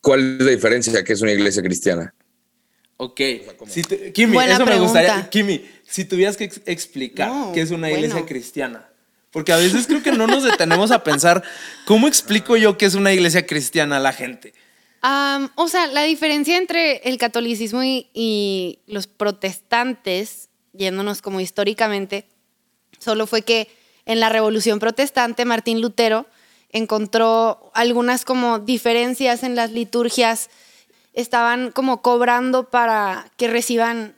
¿Cuál es la diferencia que es una iglesia cristiana? Ok. Si Kimi, eso me gustaría. Kimi, si tuvieras que explicar qué es una iglesia cristiana. Porque a veces creo que no nos detenemos a pensar, ¿cómo explico yo qué es una iglesia cristiana a la gente? o sea, la diferencia entre el catolicismo y, los protestantes, yéndonos como históricamente, solo fue que en la revolución protestante Martín Lutero encontró algunas como diferencias en las liturgias, estaban como cobrando para que reciban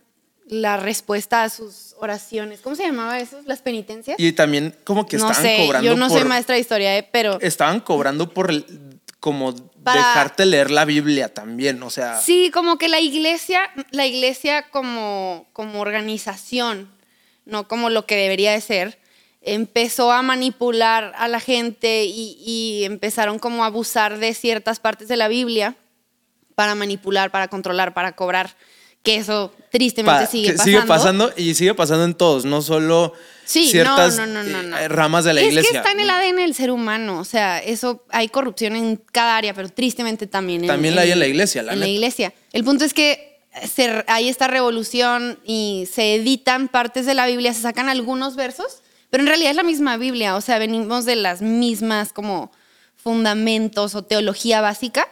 la respuesta a sus oraciones. ¿Cómo se llamaba eso? ¿Las penitencias? Y también como que estaban cobrando Yo no soy maestra de historia, eh, pero... Estaban cobrando por como dejarte leer la Biblia también, o sea... Sí, como que la iglesia, la iglesia como, como organización, no como lo que debería de ser, empezó a manipular a la gente y, empezaron como a abusar de ciertas partes de la Biblia para manipular, para controlar, para cobrar, que eso tristemente sigue pasando. Sigue pasando y sigue pasando en todos, no solo ciertas eh, ramas de la iglesia. Es que está en el ADN del ser humano, o sea, eso hay corrupción en cada área, pero tristemente también. También la hay en la iglesia, la En la iglesia. El punto es que hay esta revolución y se editan partes de la Biblia, se sacan algunos versos pero en realidad es la misma Biblia, o sea, venimos de las mismas como fundamentos o teología básica.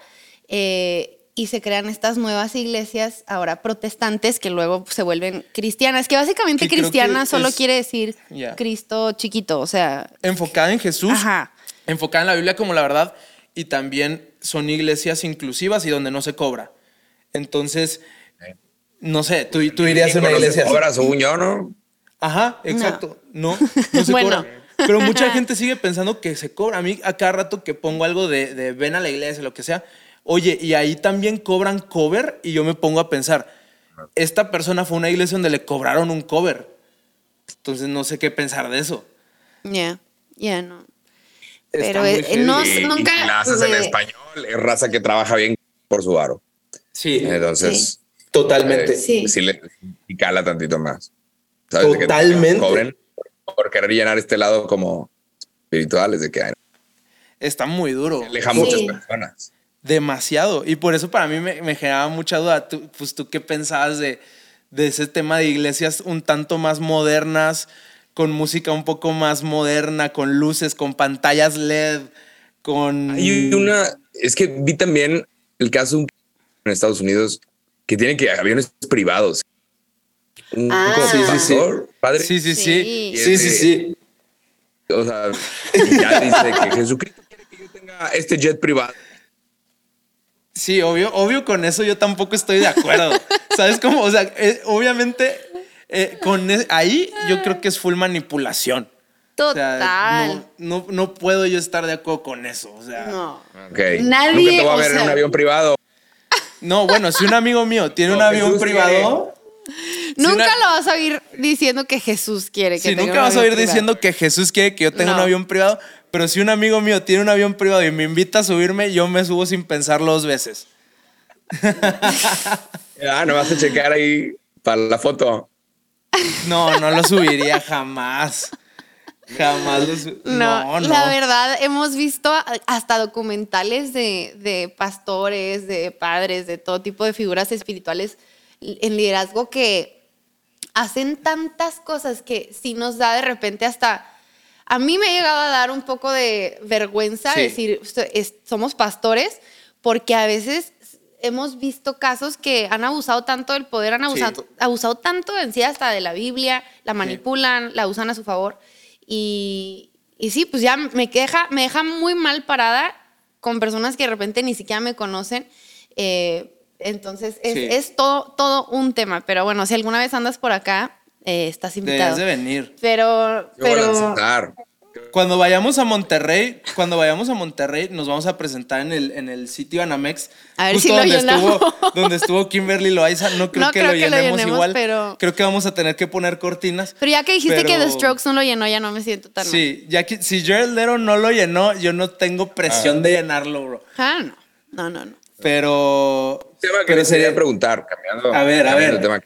Eh, y se crean estas nuevas iglesias ahora protestantes que luego se vuelven cristianas, que básicamente cristiana solo quiere decir Cristo chiquito, o sea... Enfocada en Jesús, enfocada en la Biblia como la verdad, y también son iglesias inclusivas y donde no se cobra. Entonces, no sé, tú, tú irías a una iglesia... Cobra, según yo, ¿no? Ajá, exacto. No, no, se cobra. Pero mucha gente sigue pensando que se cobra. A mí, a cada rato que pongo algo de, ven a la iglesia, lo que sea, oye, y ahí también cobran cover, y yo me pongo a pensar, esta persona fue a una iglesia donde le cobraron un cover. Entonces no sé qué pensar de eso. Ya, ya no. Pero eh, no, nunca. Y la haces en español, es raza que trabaja bien por su aro. Sí. Entonces. Totalmente. sí. sí le, y cala tantito más. Totalmente. cobren por querer llenar este lado como espirituales de que hay. Está muy duro. Aleja muchas personas. Demasiado. Y por eso para mí me, me generaba mucha duda. pues tú qué pensabas de, de ese tema de iglesias un tanto más modernas, con música un poco más moderna, con luces, con pantallas LED, con... Hay una, es que vi también el caso en Estados Unidos que tienen que aviones privados. Ah, sí, sí, sí. Padre. Sí, sí, sí. Sí, sí, sí. O sea, ya dice que Jesucristo quiere que yo tenga este jet privado. Sí, obvio, obvio con eso yo tampoco estoy de acuerdo. ¿Sabes cómo? O sea, eh, obviamente eh, con e, ahí yo creo que es full manipulación. Total. no, no, puedo yo estar de acuerdo con eso. O sea, no. Okay. Nadie. Nunca te voy a ver en un avión privado. No, bueno, si un amigo mío tiene un avión privado. Nunca lo vas a oír diciendo que Jesús quiere que sí, nunca vas a oír diciendo que Jesús quiere que yo tenga un avión privado. Pero si un amigo mío tiene un avión privado y me invita a subirme, yo me subo sin pensarlo dos veces. ah, no vas a checar ahí para la foto. No, no lo subiría jamás. Jamás lo subiría. No, no, La verdad, hemos visto hasta documentales de, de pastores, de padres, de todo tipo de figuras espirituales en liderazgo que hacen tantas cosas que si nos da de repente hasta a mí me ha llegado a dar un poco de vergüenza decir, somos pastores, porque a veces hemos visto casos que han abusado tanto del poder, han abusado, abusado tanto en sí hasta de la Biblia, la manipulan, la usan a su favor. Y, y, sí, pues ya me, queja, me deja muy mal parada con personas que de repente ni siquiera me conocen. Eh, entonces es, es, todo, todo un tema. Pero bueno, si alguna vez andas por acá, eh, estás invitado. Debes de venir. Pero, pero cuando vayamos a Monterrey, cuando vayamos a Monterrey, nos vamos a presentar en el, en el sitio Anamex. A ver si lo donde estuvo, donde estuvo Kimberly Loaiza. No creo, que, lo, llenemos igual. Pero... Creo que vamos a tener que poner cortinas. Pero ya que dijiste que The Strokes no lo llenó, ya no me siento tan Sí, ya que si Jared Lero no lo llenó, yo no tengo presión ah. de llenarlo, bro. Ah, no. No, no, no. Pero. Tema que pero sería preguntar, cambiando. A ver, a ver. tema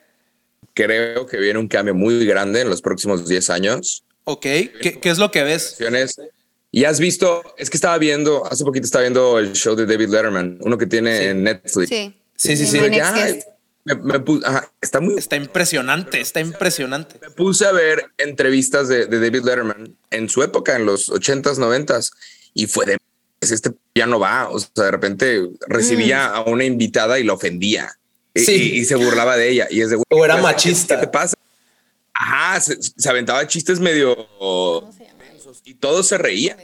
creo que viene un cambio muy grande en los próximos 10 años. Ok, ¿Qué, ¿qué, es lo que ves? Y has visto, es que estaba viendo, hace poquito estaba viendo el show de David Letterman, uno que tiene en Netflix. Sí, sí, sí. sí, está muy... Está impresionante, está impresionante. Me puse a ver entrevistas de, de David Letterman en su época, en los 80s, 90s, y fue de... Este ya no va, o sea, de repente recibía mm. a una invitada y la ofendía. Sí. Y, se burlaba de ella. Y es de, o era machista. ¿Qué te pasa? Ajá, se, aventaba chistes medio. Y todos se reían,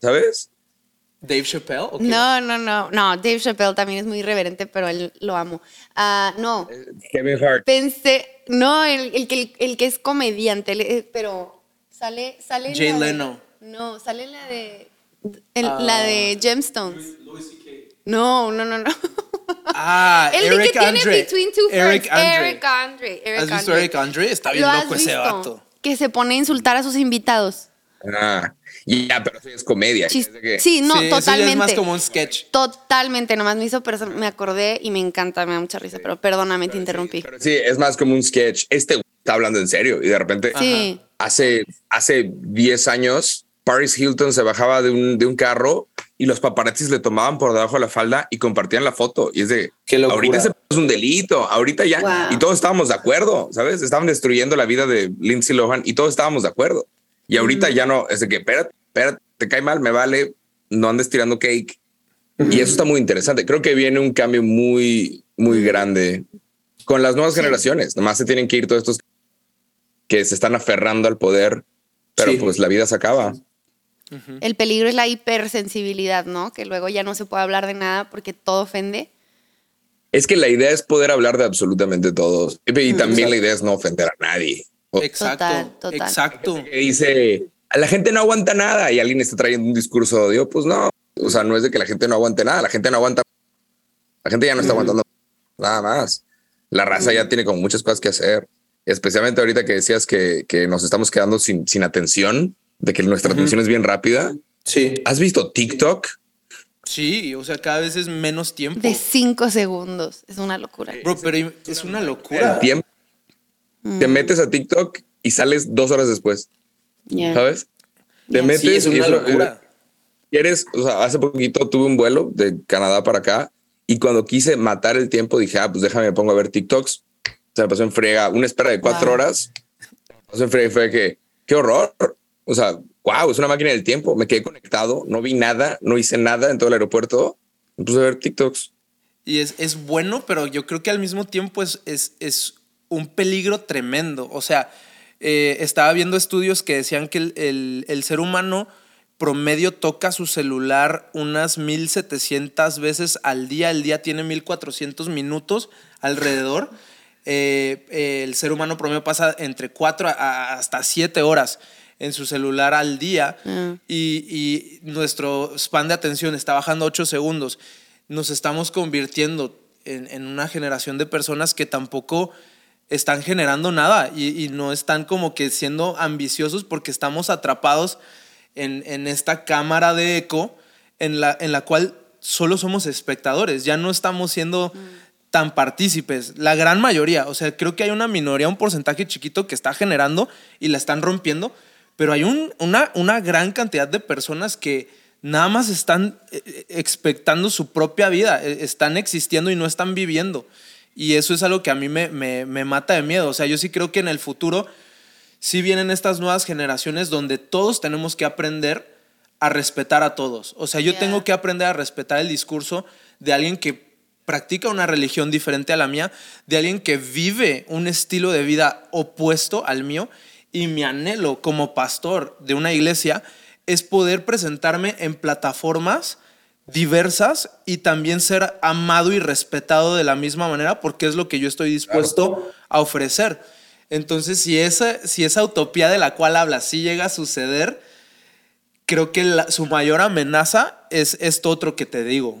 ¿sabes? Dave Chappelle. No, no, no, no. Dave Chappelle también es muy irreverente, pero él lo amo. Ah, no. Kevin Hart. Pensé, no, el, que, el, que es comediante, eh, pero sale, sale. Jay Leno. no, sale la de, la de ah. Gemstones. No, no, no, no. Ah, el Eric que Andre. tiene Between Two Eric Andre. Eric Andre. ¿Has visto Eric Andre? Está bien loco ese vato. Que se pone a insultar a sus invitados. Ah, ya, pero es comedia. Sí, no, totalmente. es más como un sketch. Totalmente, nomás me hizo, pero me acordé y me encanta, me da mucha risa, pero perdóname, te interrumpí. sí, es más como un sketch. Este está hablando en serio y de repente sí. hace, hace 10 años Paris Hilton se bajaba de un, de un carro y los paparazzis le tomaban por debajo de la falda y compartían la foto. Y es de, ahorita es un delito, ahorita ya. Y todos estábamos de acuerdo, ¿sabes? Estaban destruyendo la vida de Lindsay Lohan y todos estábamos de acuerdo. Y ahorita ya no, es de que, espérate, espérate, te cae mal, me vale, no andes tirando cake. Y eso está muy interesante. Creo que viene un cambio muy, muy grande con las nuevas generaciones. Nomás se tienen que ir todos estos que se están aferrando al poder, pero pues la vida se acaba. El peligro es la hipersensibilidad, ¿no? Que luego ya no se puede hablar de nada porque todo ofende. Es que la idea es poder hablar de absolutamente todo. Y también la idea es no ofender a nadie. Exacto. Exacto. Que dice, la gente no aguanta nada y alguien está trayendo un discurso de odio. Pues no. O sea, no es de que la gente no aguante nada. La gente no aguanta. La gente ya no está aguantando nada más. La raza ya tiene como muchas cosas que hacer. Especialmente ahorita que decías que, que nos estamos quedando sin, sin atención de que nuestra atención es bien rápida. Sí. ¿Has visto TikTok? Sí, o sea, cada vez es menos tiempo. De cinco segundos. Es una locura. Bro, pero es una locura. El tiempo. Mm. Te metes a TikTok y sales dos horas después. ¿Sabes? Te metes es una locura. quieres, o sea, hace poquito tuve un vuelo de Canadá para acá y cuando quise matar el tiempo dije, ah, pues déjame, me pongo a ver TikToks. Se me pasó en frega, una espera de cuatro horas. Se me pasó en frega y fue que, qué horror. O sea, wow, es una máquina del tiempo. Me quedé conectado, no vi nada, no hice nada en todo el aeropuerto. Me puse a ver TikToks. Y es, es bueno, pero yo creo que al mismo tiempo es, es, es un peligro tremendo. O sea, eh, estaba viendo estudios que decían que el, el, el, ser humano promedio toca su celular unas 1700 veces al día. El día tiene 1400 minutos alrededor. Eh, el ser humano promedio pasa entre 4 hasta 7 horas en su celular al día mm. y, y, nuestro span de atención está bajando 8 segundos. Nos estamos convirtiendo en, en una generación de personas que tampoco están generando nada y, no están como que siendo ambiciosos porque estamos atrapados en, esta cámara de eco en la, en la cual solo somos espectadores, ya no estamos siendo tan partícipes, la gran mayoría, o sea, creo que hay una minoría, un porcentaje chiquito que está generando y la están rompiendo, pero hay una, una gran cantidad de personas que nada más están eh, eh, expectando su propia vida, eh, están existiendo y no están viviendo. Y eso es algo que a mí me, me, me, mata de miedo. O sea, yo sí creo que en el futuro sí vienen estas nuevas generaciones donde todos tenemos que aprender a respetar a todos. O sea, yo tengo que aprender a respetar el discurso de alguien que practica una religión diferente a la mía, de alguien que vive un estilo de vida opuesto al mío. Y mi anhelo como pastor de una iglesia es poder presentarme en plataformas diversas y también ser amado y respetado de la misma manera porque es lo que yo estoy dispuesto a ofrecer. Entonces, si esa, si esa utopía de la cual habla sí llega a suceder, creo que su mayor amenaza es esto otro que te digo.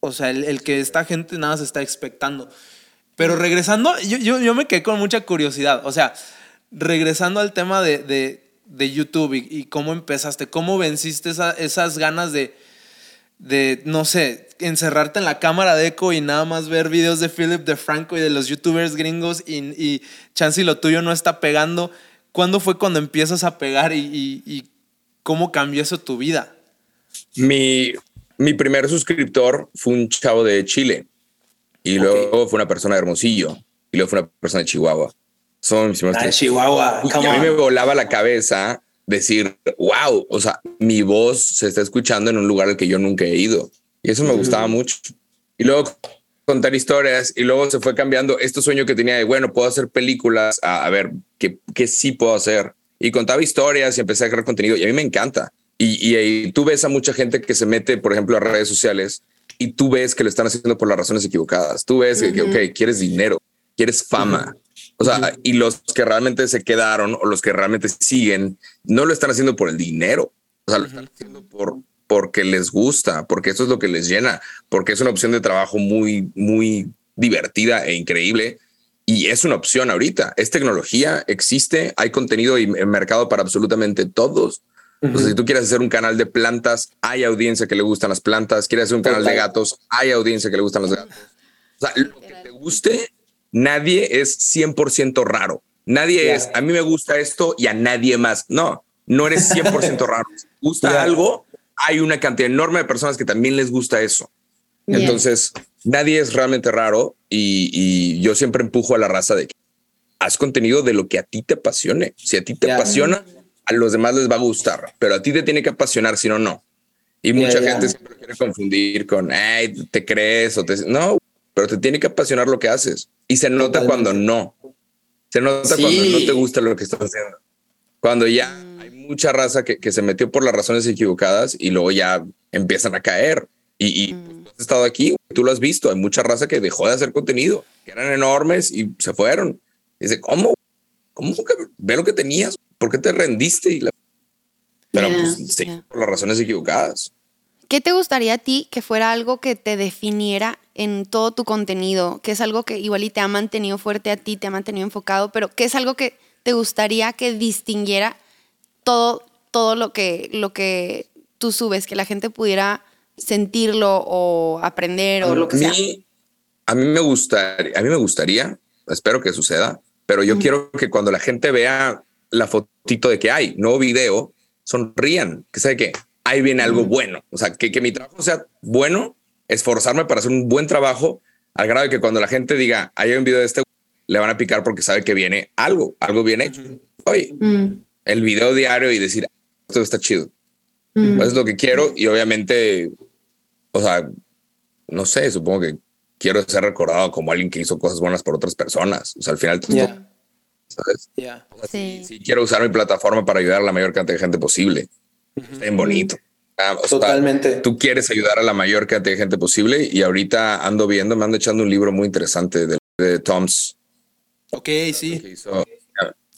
O sea, el, el, que esta gente nada se está expectando. Pero regresando, yo, yo, yo, me quedé con mucha curiosidad. O sea, regresando al tema de, de, de YouTube y, cómo empezaste, cómo venciste esa, esas ganas de, de, no sé, encerrarte en la cámara de eco y nada más ver videos de Philip de Franco y de los youtubers gringos y, y chance y lo tuyo no está pegando. ¿Cuándo fue cuando empiezas a pegar y, y, y cómo cambió eso tu vida? Mi, mi primer suscriptor fue un chavo de Chile y okay. luego fue una persona de Hermosillo y luego fue una persona de Chihuahua. Son mis ah, Chihuahua. Y a mí me volaba la cabeza decir, wow, o sea, mi voz se está escuchando en un lugar al que yo nunca he ido. Y eso me gustaba mucho. Y luego contar historias y luego se fue cambiando este sueño que tenía de, bueno, puedo hacer películas, a, a ver, ¿qué, ¿qué sí puedo hacer? Y contaba historias y empecé a crear contenido y a mí me encanta. Y, y, y, tú ves a mucha gente que se mete, por ejemplo, a redes sociales y tú ves que lo están haciendo por las razones equivocadas. Tú ves uh -huh. que, ok, quieres dinero, quieres fama. Uh -huh. O sea, uh -huh. y los que realmente se quedaron o los que realmente siguen, no lo están haciendo por el dinero. O sea, lo están haciendo por, porque les gusta, porque eso es lo que les llena, porque es una opción de trabajo muy, muy divertida e increíble. Y es una opción ahorita. Es tecnología, existe, hay contenido y mercado para absolutamente todos si tú quieres hacer un canal de plantas, hay audiencia que le gustan las plantas. Quieres hacer un canal de gatos, hay audiencia que le gustan los gatos. O sea, lo que te guste, nadie es 100% raro. Nadie es, a mí me gusta esto y a nadie más. No, no eres 100% raro. Si gusta algo, hay una cantidad enorme de personas que también les gusta eso. Entonces, nadie es realmente raro y, yo siempre empujo a la raza de que haz contenido de lo que a ti te apasione. Si a ti te apasiona, a los demás les va a gustar, pero a ti te tiene que apasionar, si no, no. Y mucha gente siempre quiere confundir con, hey, te crees o te... No, pero te tiene que apasionar lo que haces. Y se nota cuando no. Se nota cuando no te gusta lo que estás haciendo. Cuando ya mm. hay mucha raza que, que, se metió por las razones equivocadas y luego ya empiezan a caer. Y, y mm. has estado aquí, tú lo has visto. Hay mucha raza que dejó de hacer contenido, que eran enormes y se fueron. dice, ¿cómo? ¿Cómo que ve lo que tenías? ¿Por qué te rendiste? Y Pero pues, sí, por las razones equivocadas. ¿Qué te gustaría a ti que fuera algo que te definiera en todo tu contenido? Que es algo que igual y te ha mantenido fuerte a ti, te ha mantenido enfocado, pero ¿qué es algo que te gustaría que distinguiera todo, todo lo, que, lo que tú subes, que la gente pudiera sentirlo o aprender o lo que sea? A mí me gustaría, a mí me gustaría, espero que suceda, pero yo quiero que cuando la gente vea la fotito de que hay nuevo video, sonrían, que sabe que ahí viene algo bueno. O sea, que, que mi trabajo sea bueno, esforzarme para hacer un buen trabajo, al grado de que cuando la gente diga, hay un video de este, le van a picar porque sabe que viene algo, algo bien hecho. Oye, mm. el video diario y decir, esto está chido. Mm. es lo que quiero y obviamente, o sea, no sé, supongo que quiero ser recordado como alguien que hizo cosas buenas por otras personas. O sea, al final, ¿sabes? sí. quiero usar mi plataforma para ayudar a la mayor cantidad de gente posible. Es bonito. Ah, Totalmente. tú quieres ayudar a la mayor cantidad de gente posible y ahorita ando viendo, me ando echando un libro muy interesante de, de Tom's. Ok, sí.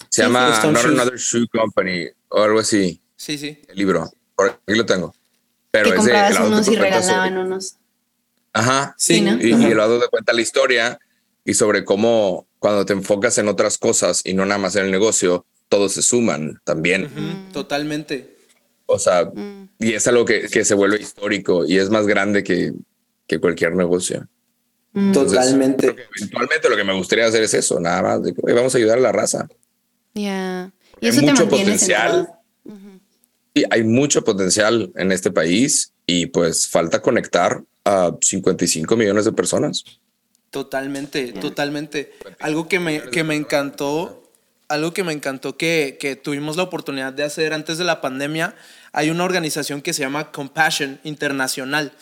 se llama Not Another Shoe Company o algo así. Sí, sí. El libro. Por aquí lo tengo. Pero que comprabas unos y regalaban unos. Ajá. Sí. Y, y el lado de cuenta la historia y sobre cómo cuando te enfocas en otras cosas y no nada más en el negocio, todos se suman también. Totalmente. O sea, mm. y es algo que, que, se vuelve histórico y es más grande que, que cualquier negocio. Mm. Totalmente. eventualmente lo que me gustaría hacer es eso, nada más. De que, vamos a ayudar a la raza. Ya. Y eso hay mucho potencial. Y hay mucho potencial en este país y pues falta conectar a 55 millones de personas. Totalmente, totalmente. Algo que me, que me encantó, algo que me encantó que, que, tuvimos la oportunidad de hacer antes de la pandemia, hay una organización que se llama Compassion Internacional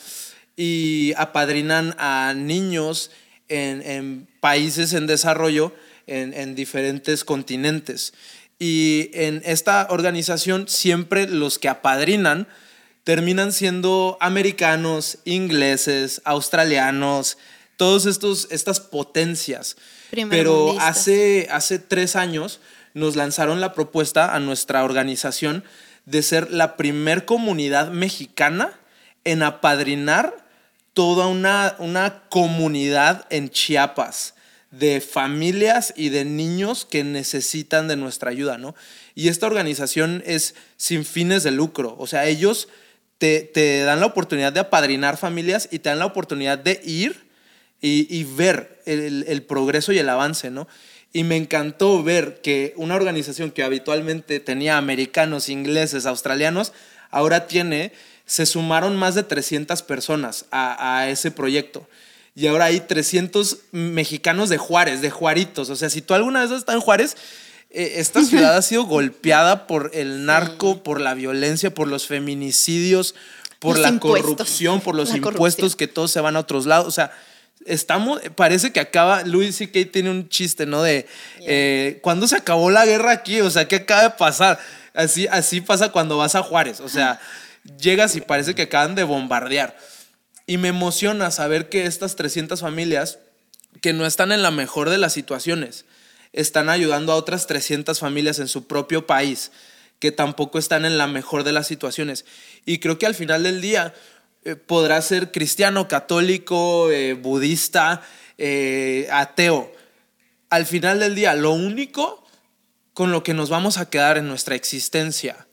y apadrinan a niños en, en países en desarrollo en, en diferentes continentes. Y en esta organización siempre los que apadrinan terminan siendo americanos, ingleses, australianos, todos estos, estas potencias. Pero hace, hace tres años nos lanzaron la propuesta a nuestra organización de ser la primer comunidad mexicana en apadrinar toda una, una comunidad en Chiapas de familias y de niños que necesitan de nuestra ayuda, ¿no? Y esta organización es sin fines de lucro, o sea, ellos te, te dan la oportunidad de apadrinar familias y te dan la oportunidad de ir y, ver el, progreso y el avance, ¿no? Y me encantó ver que una organización que habitualmente tenía americanos, ingleses, australianos, ahora tiene, se sumaron más de 300 personas a, ese proyecto. Y ahora hay 300 mexicanos de Juárez, de Juaritos. O sea, si tú alguna vez estás en Juárez, eh, esta ciudad ha sido golpeada por el narco, por la violencia, por los feminicidios, por la corrupción, por los impuestos que todos se van a otros lados. O sea, estamos, parece que acaba, Luis C.K. tiene un chiste, ¿no? De, eh, ¿cuándo se acabó la guerra aquí? O sea, ¿qué acaba de pasar? Así, así pasa cuando vas a Juárez, o sea, llegas y parece que acaban de bombardear. Y me emociona saber que estas 300 familias, que no están en la mejor de las situaciones, están ayudando a otras 300 familias en su propio país, que tampoco están en la mejor de las situaciones. Y creo que al final del día, eh, podrá ser cristiano, católico, eh, budista, eh, ateo. Al final del día, lo único con lo que nos vamos a quedar en nuestra existencia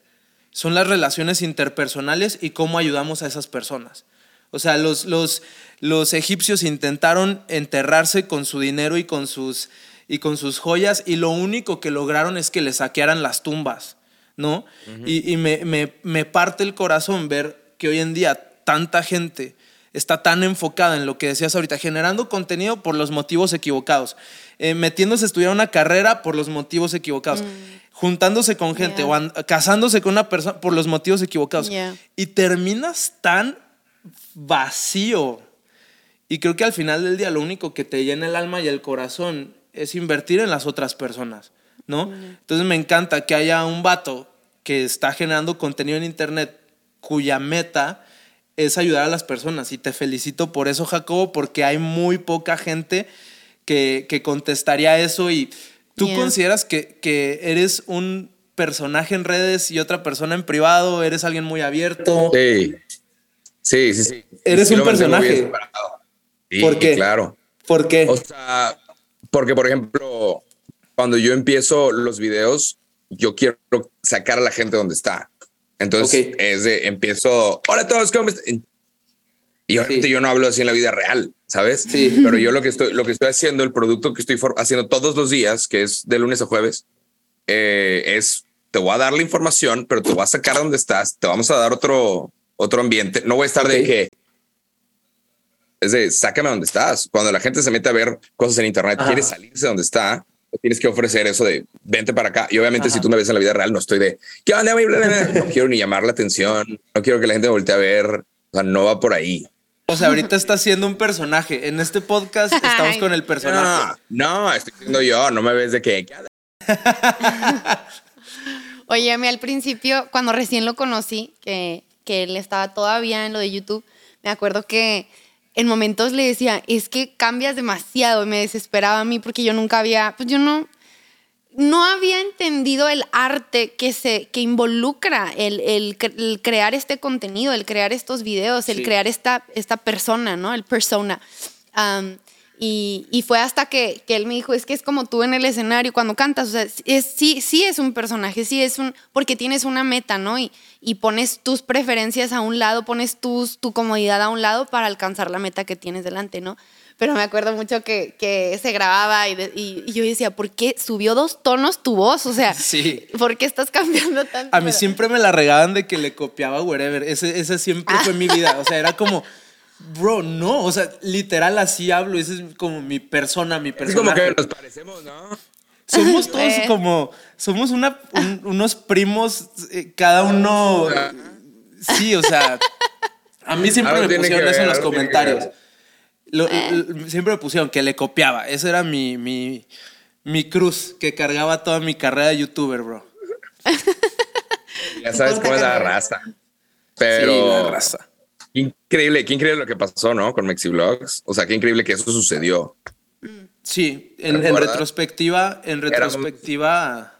son las relaciones interpersonales y cómo ayudamos a esas personas. O sea, los, los, los egipcios intentaron enterrarse con su dinero y con, sus, y con sus joyas y lo único que lograron es que le saquearan las tumbas, ¿no? Y, me, me, me parte el corazón ver que hoy en día tanta gente está tan enfocada en lo que decías ahorita, generando contenido por los motivos equivocados, eh, metiéndose a estudiar una carrera por los motivos equivocados, mm. juntándose con gente o casándose con una persona por los motivos equivocados. Y terminas tan vacío. Y creo que al final del día lo único que te llena el alma y el corazón es invertir en las otras personas, ¿no? Entonces me encanta que haya un vato que está generando contenido en internet cuya meta es ayudar a las personas. Y te felicito por eso, Jacobo, porque hay muy poca gente que, que contestaría eso. Y tú consideras que, que, eres un personaje en redes y otra persona en privado, eres alguien muy abierto. Sí, sí, sí. sí. Eres un personaje. Sí, ¿Por qué? Claro. ¿Por qué? O sea, porque, por ejemplo, cuando yo empiezo los videos, yo quiero sacar a la gente donde está. Entonces es de empiezo, hola a todos, ¿cómo están? Y obviamente yo no hablo así en la vida real, ¿sabes? Sí. Pero yo lo que estoy, lo que estoy haciendo, el producto que estoy haciendo todos los días, que es de lunes a jueves, eh, es te voy a dar la información, pero te voy a sacar donde estás, te vamos a dar otro, otro ambiente. No voy a estar de que es de sácame donde estás. Cuando la gente se mete a ver cosas en internet, quiere salirse de donde está, tienes que ofrecer eso de vente para acá. Y obviamente, si tú me ves en la vida real, no estoy de ¿qué onda? No quiero ni llamar la atención, no quiero que la gente voltee a ver. O sea, no va por ahí. O sea, ahorita estás siendo un personaje. En este podcast estamos con el personaje. No, estoy siendo yo. No me ves de qué. Oye, a mí al principio, cuando recién lo conocí, que, que él estaba todavía en lo de YouTube, me acuerdo que en momentos le decía, es que cambias demasiado y me desesperaba a mí porque yo nunca había, pues yo no, no había entendido el arte que, se, que involucra el, el, crear este contenido, el crear estos videos, el crear esta, esta persona, ¿no? El persona. Y, fue hasta que, él me dijo, es que es como tú en el escenario cuando cantas, o sea, es, sí, sí es un personaje, sí es un, porque tienes una meta, ¿no? Y, y pones tus preferencias a un lado, pones tus, tu comodidad a un lado para alcanzar la meta que tienes delante, ¿no? Pero me acuerdo mucho que, que se grababa y, y, yo decía, ¿por qué subió dos tonos tu voz? O sea, sí. ¿por qué estás cambiando tanto? A mí siempre me la regaban de que le copiaba wherever. Ese, ese siempre fue mi vida. O sea, era como Bro, no, o sea, literal así hablo, ese es como mi persona, mi persona. Es como que nos parecemos, ¿no? Somos todos como, somos una, unos primos, eh, cada uno. Sí, o sea, a mí siempre me pusieron eso en los comentarios. siempre me pusieron que le copiaba. Esa era mi, mi, mi cruz que cargaba toda mi carrera de youtuber, bro. ya sabes cómo es la raza. Pero. Sí, la raza. Increíble, qué increíble lo que pasó, ¿no? Con Mexiblogs. O sea, qué increíble que eso sucedió. Sí, en, retrospectiva, en retrospectiva.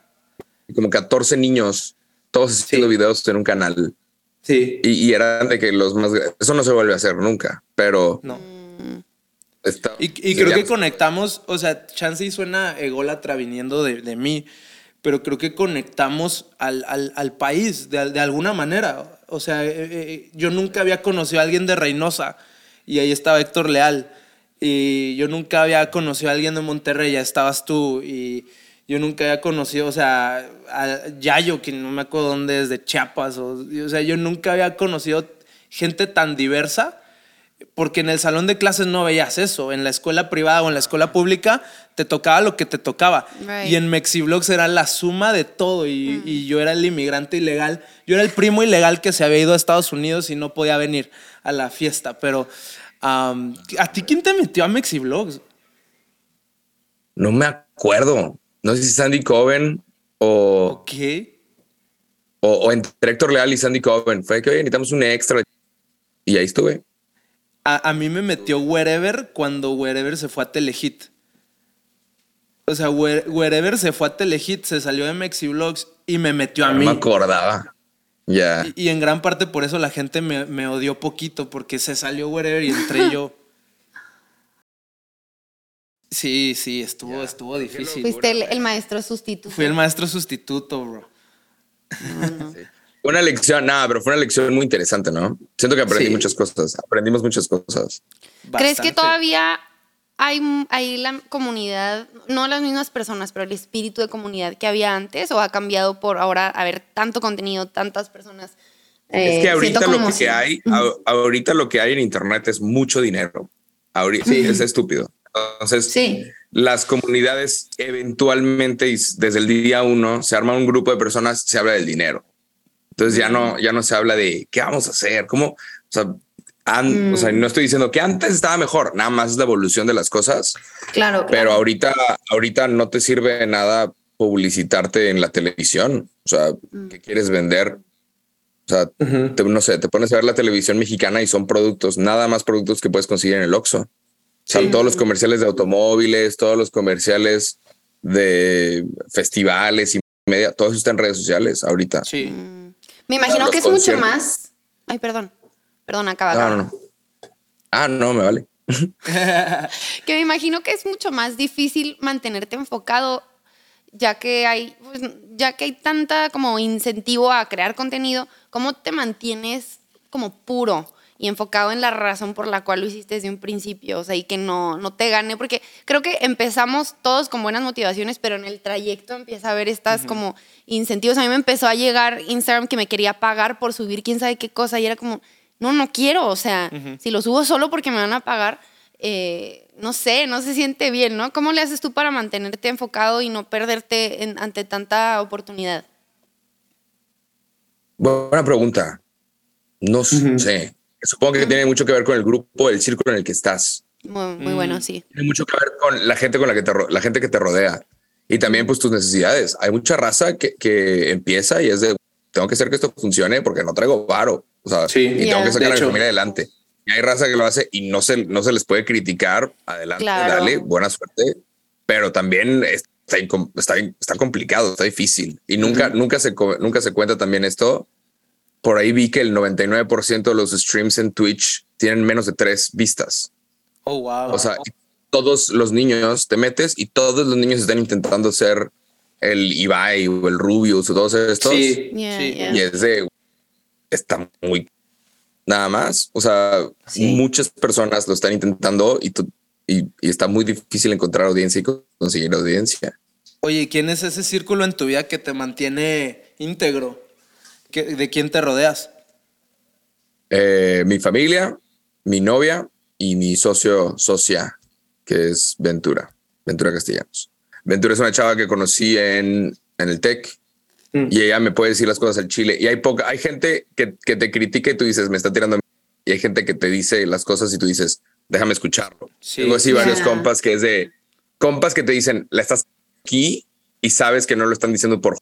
Como 14 niños, todos haciendo videos en un canal. Sí. Y, eran de que los más. Eso no se vuelve a hacer nunca, pero. No. y, creo que conectamos, o sea, Chansey suena ególatra viniendo de, de mí, pero creo que conectamos al, al, país de, de, alguna manera. O sea, eh, eh, yo nunca había conocido a alguien de Reynosa y ahí estaba Héctor Leal. Y yo nunca había conocido a alguien de Monterrey, ya estabas tú. Y yo nunca había conocido, o sea, a Yayo, que no me acuerdo dónde es, de Chiapas. O, o sea, yo nunca había conocido gente tan diversa porque en el salón de clases no veías eso. En la escuela privada o en la escuela pública te tocaba lo que te tocaba. Y en Mexiblogs era la suma de todo. Mm. Y, yo era el inmigrante ilegal. Yo era el primo ilegal que se había ido a Estados Unidos y no podía venir a la fiesta. Pero, ¿a ti quién te metió a Mexiblogs? No me acuerdo. No sé si Sandy Coven o. ¿Qué? O, o entre Héctor Leal y Sandy Coven. Fue que, oye, necesitamos un extra. Y ahí estuve. A, mí me metió Wherever cuando Wherever se fue a Telehit. O sea, Wherever se fue a Telehit, se salió de Mexiblogs y me metió a mí. No me acordaba. Ya. Y, en gran parte por eso la gente me, odió poquito, porque se salió Wherever y entré yo. Sí, sí, estuvo, estuvo difícil. Fuiste el, maestro sustituto. Fui el maestro sustituto, bro. Una lección, nada, pero fue una lección muy interesante, ¿no? Siento que aprendí muchas cosas, aprendimos muchas cosas. ¿Crees que todavía hay, hay la comunidad, no las mismas personas, pero el espíritu de comunidad que había antes o ha cambiado por ahora haber tanto contenido, tantas personas? es que eh, ahorita lo que hay, ahorita lo que hay en internet es mucho dinero. Ahorita sí. es estúpido. Entonces, las comunidades eventualmente, desde el día uno, se arma un grupo de personas, se habla del dinero. Entonces ya no, ya no se habla de qué vamos a hacer, cómo, o sea, o sea, no estoy diciendo que antes estaba mejor, nada más es la evolución de las cosas. Claro. Pero ahorita, ahorita no te sirve de nada publicitarte en la televisión. O sea, mm. ¿qué quieres vender? O sea, no sé, te pones a ver la televisión mexicana y son productos, nada más productos que puedes conseguir en el Oxxo. Son todos los comerciales de automóviles, todos los comerciales de festivales y media, todo eso está en redes sociales ahorita. Sí. Me imagino que es mucho más. Ay, perdón. Perdón, acaba. No, no, no. Ah, no, me vale. que me imagino que es mucho más difícil mantenerte enfocado ya que hay pues, ya que hay tanta como incentivo a crear contenido, ¿cómo te mantienes como puro? Y enfocado en la razón por la cual lo hiciste desde un principio, o sea, y que no, no te gane, porque creo que empezamos todos con buenas motivaciones, pero en el trayecto empieza a haber estas como incentivos. A mí me empezó a llegar Instagram que me quería pagar por subir quién sabe qué cosa y era como, no, no quiero, o sea, si lo subo solo porque me van a pagar, eh, no sé, no se siente bien, ¿no? ¿Cómo le haces tú para mantenerte enfocado y no perderte ante tanta oportunidad? Buena pregunta. No sé. Supongo que tiene mucho que ver con el grupo, el círculo en el que estás. Muy, bueno, mm. sí. Tiene mucho que ver con la gente con la que te, la gente que te rodea y también pues tus necesidades. Hay mucha raza que, que empieza y es de tengo que hacer que esto funcione porque no traigo varo. O sea, y tengo que sacar a mi familia adelante. Y hay raza que lo hace y no se, no se les puede criticar. Adelante, dale, buena suerte. Pero también está, está, está complicado, está difícil. Y nunca, nunca, se, nunca se cuenta también esto por ahí vi que el 99% de los streams en Twitch tienen menos de tres vistas. Oh, wow. O sea, todos los niños te metes y todos los niños están intentando ser el Ibai o el Rubius o todos estos. Sí, Y es de, está muy, nada más. O sea, muchas personas lo están intentando y, y, y, está muy difícil encontrar audiencia y conseguir audiencia. Oye, ¿quién es ese círculo en tu vida que te mantiene íntegro? ¿De quién te rodeas? Eh, mi familia, mi novia y mi socio, socia, que es Ventura, Ventura Castellanos. Ventura es una chava que conocí en, en el TEC mm. y ella me puede decir las cosas al chile. Y hay poca, hay gente que, que te critica y tú dices, me está tirando. Y hay gente que te dice las cosas y tú dices, déjame escucharlo. Tengo así varios compas que es de compas que te dicen, la estás aquí y sabes que no lo están diciendo por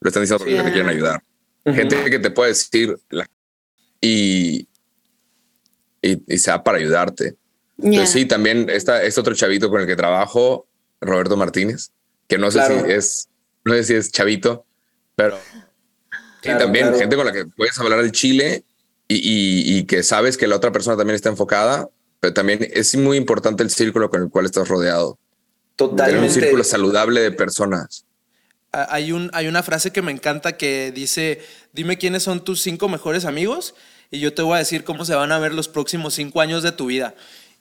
lo están diciendo porque te quieren ayudar. Gente que te puede decir y, y, sea para ayudarte. sí, también está este otro chavito con el que trabajo, Roberto Martínez, que no sé si es, no sé si es chavito, pero también gente con la que puedes hablar del Chile y, y, que sabes que la otra persona también está enfocada, pero también es muy importante el círculo con el cual estás rodeado. Totalmente. un círculo saludable de personas hay, un, hay una frase que me encanta que dice, dime quiénes son tus cinco mejores amigos y yo te voy a decir cómo se van a ver los próximos cinco años de tu vida.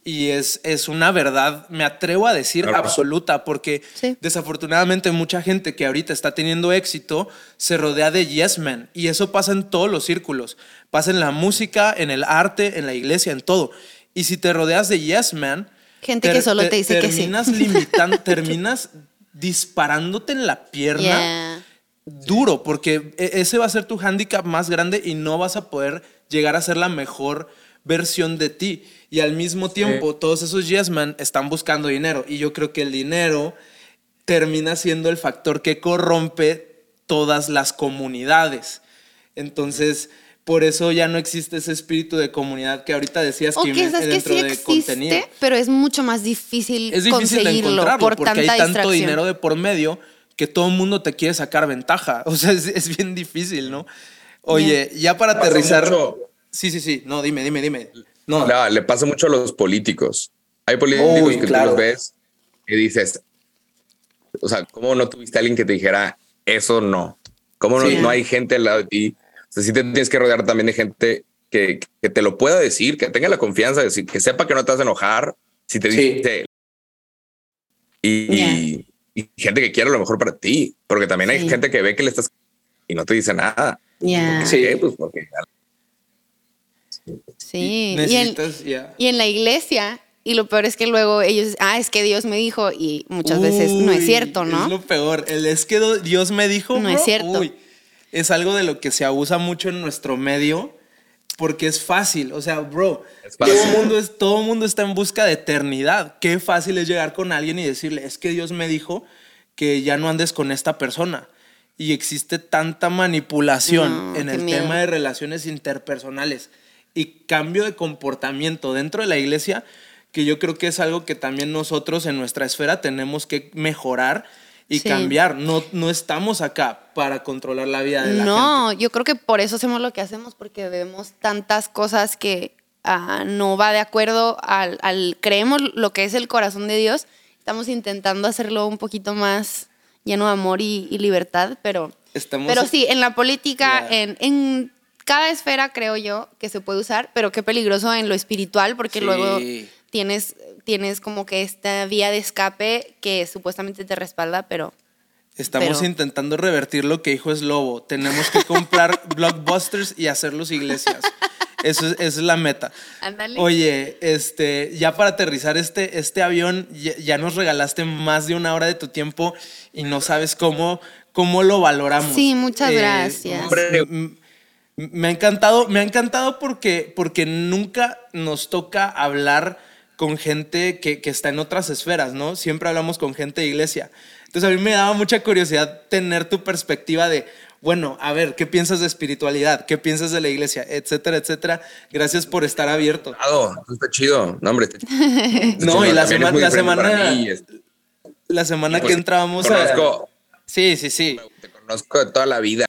Y es, es una verdad, me atrevo a decir absoluta, porque desafortunadamente mucha gente que ahorita está teniendo éxito se rodea de yes men. Y eso pasa en todos los círculos. Pasa en la música, en el arte, en la iglesia, en todo. Y si te rodeas de yes man, gente que solo te dice que sí. Limitan, terminas disparándote en la pierna duro, porque e, ese va a ser tu handicap más grande y no vas a poder llegar a ser la mejor versión de ti. Y al mismo tiempo, todos esos yes man están buscando dinero. Y yo creo que el dinero termina siendo el factor que corrompe todas las comunidades. Entonces, por eso ya no existe ese espíritu de comunidad que ahorita decías que, dentro que sí existe, contenido. Pero es mucho más difícil, es difícil conseguirlo por porque hay tanto dinero de por medio que todo el mundo te quiere sacar ventaja. O sea, es, bien difícil, ¿no? Oye, ya para aterrizar. Sí, sí, sí. No, dime, dime, dime. No. le pasa mucho a los políticos. Hay políticos que tú los ves y dices, o sea, ¿cómo no tuviste a alguien que te dijera eso no? ¿Cómo no, no hay gente al lado de ti O sea, sí te tienes que rodear también de gente que, que te lo pueda decir, que tenga la confianza, de decir, que sepa que no te vas a enojar si te dice. Y, y, gente que quiere lo mejor para ti, porque también hay gente que ve que le estás y no te dice nada. Sí, pues porque. Sí, y en, y en la iglesia y lo peor es que luego ellos, ah, es que Dios me dijo, y muchas veces no es cierto, ¿no? Es lo peor. El es que Dios me dijo. No es cierto. Es algo de lo que se abusa mucho en nuestro medio porque es fácil. O sea, bro, todo mundo, es, todo mundo está en busca de eternidad. Qué fácil es llegar con alguien y decirle, es que Dios me dijo que ya no andes con esta persona. Y existe tanta manipulación en el tema de relaciones interpersonales y cambio de comportamiento dentro de la iglesia que yo creo que es algo que también nosotros en nuestra esfera tenemos que mejorar y cambiar. No, no estamos acá para controlar la vida de la gente. No, yo creo que por eso hacemos lo que hacemos, porque vemos tantas cosas que ah, no va de acuerdo al, creemos lo que es el corazón de Dios. Estamos intentando hacerlo un poquito más lleno de amor y, libertad, pero, pero sí, en la política, en, en cada esfera creo yo que se puede usar, pero qué peligroso en lo espiritual, porque luego tienes, tienes como que esta vía de escape que supuestamente te respalda, pero... Estamos intentando revertir lo que dijo es Lobo. Tenemos que comprar blockbusters y hacerlos iglesias. Eso es, esa es la meta. Oye, este, ya para aterrizar este, este avión, ya, nos regalaste más de una hora de tu tiempo y no sabes cómo, cómo lo valoramos. Sí, muchas eh, gracias. me ha encantado, me ha encantado porque, porque nunca nos toca hablar con gente que, que, está en otras esferas, ¿no? Siempre hablamos con gente de iglesia. Entonces a mí me daba mucha curiosidad tener tu perspectiva de, bueno, a ver, ¿qué piensas de espiritualidad? ¿Qué piensas de la iglesia? Etcétera, etcétera. Gracias por estar abierto. Claro, está chido. No, hombre, está chido. no, y la, semana, la semana, la semana que entrábamos a... Sí, sí, sí. Te conozco de toda la vida.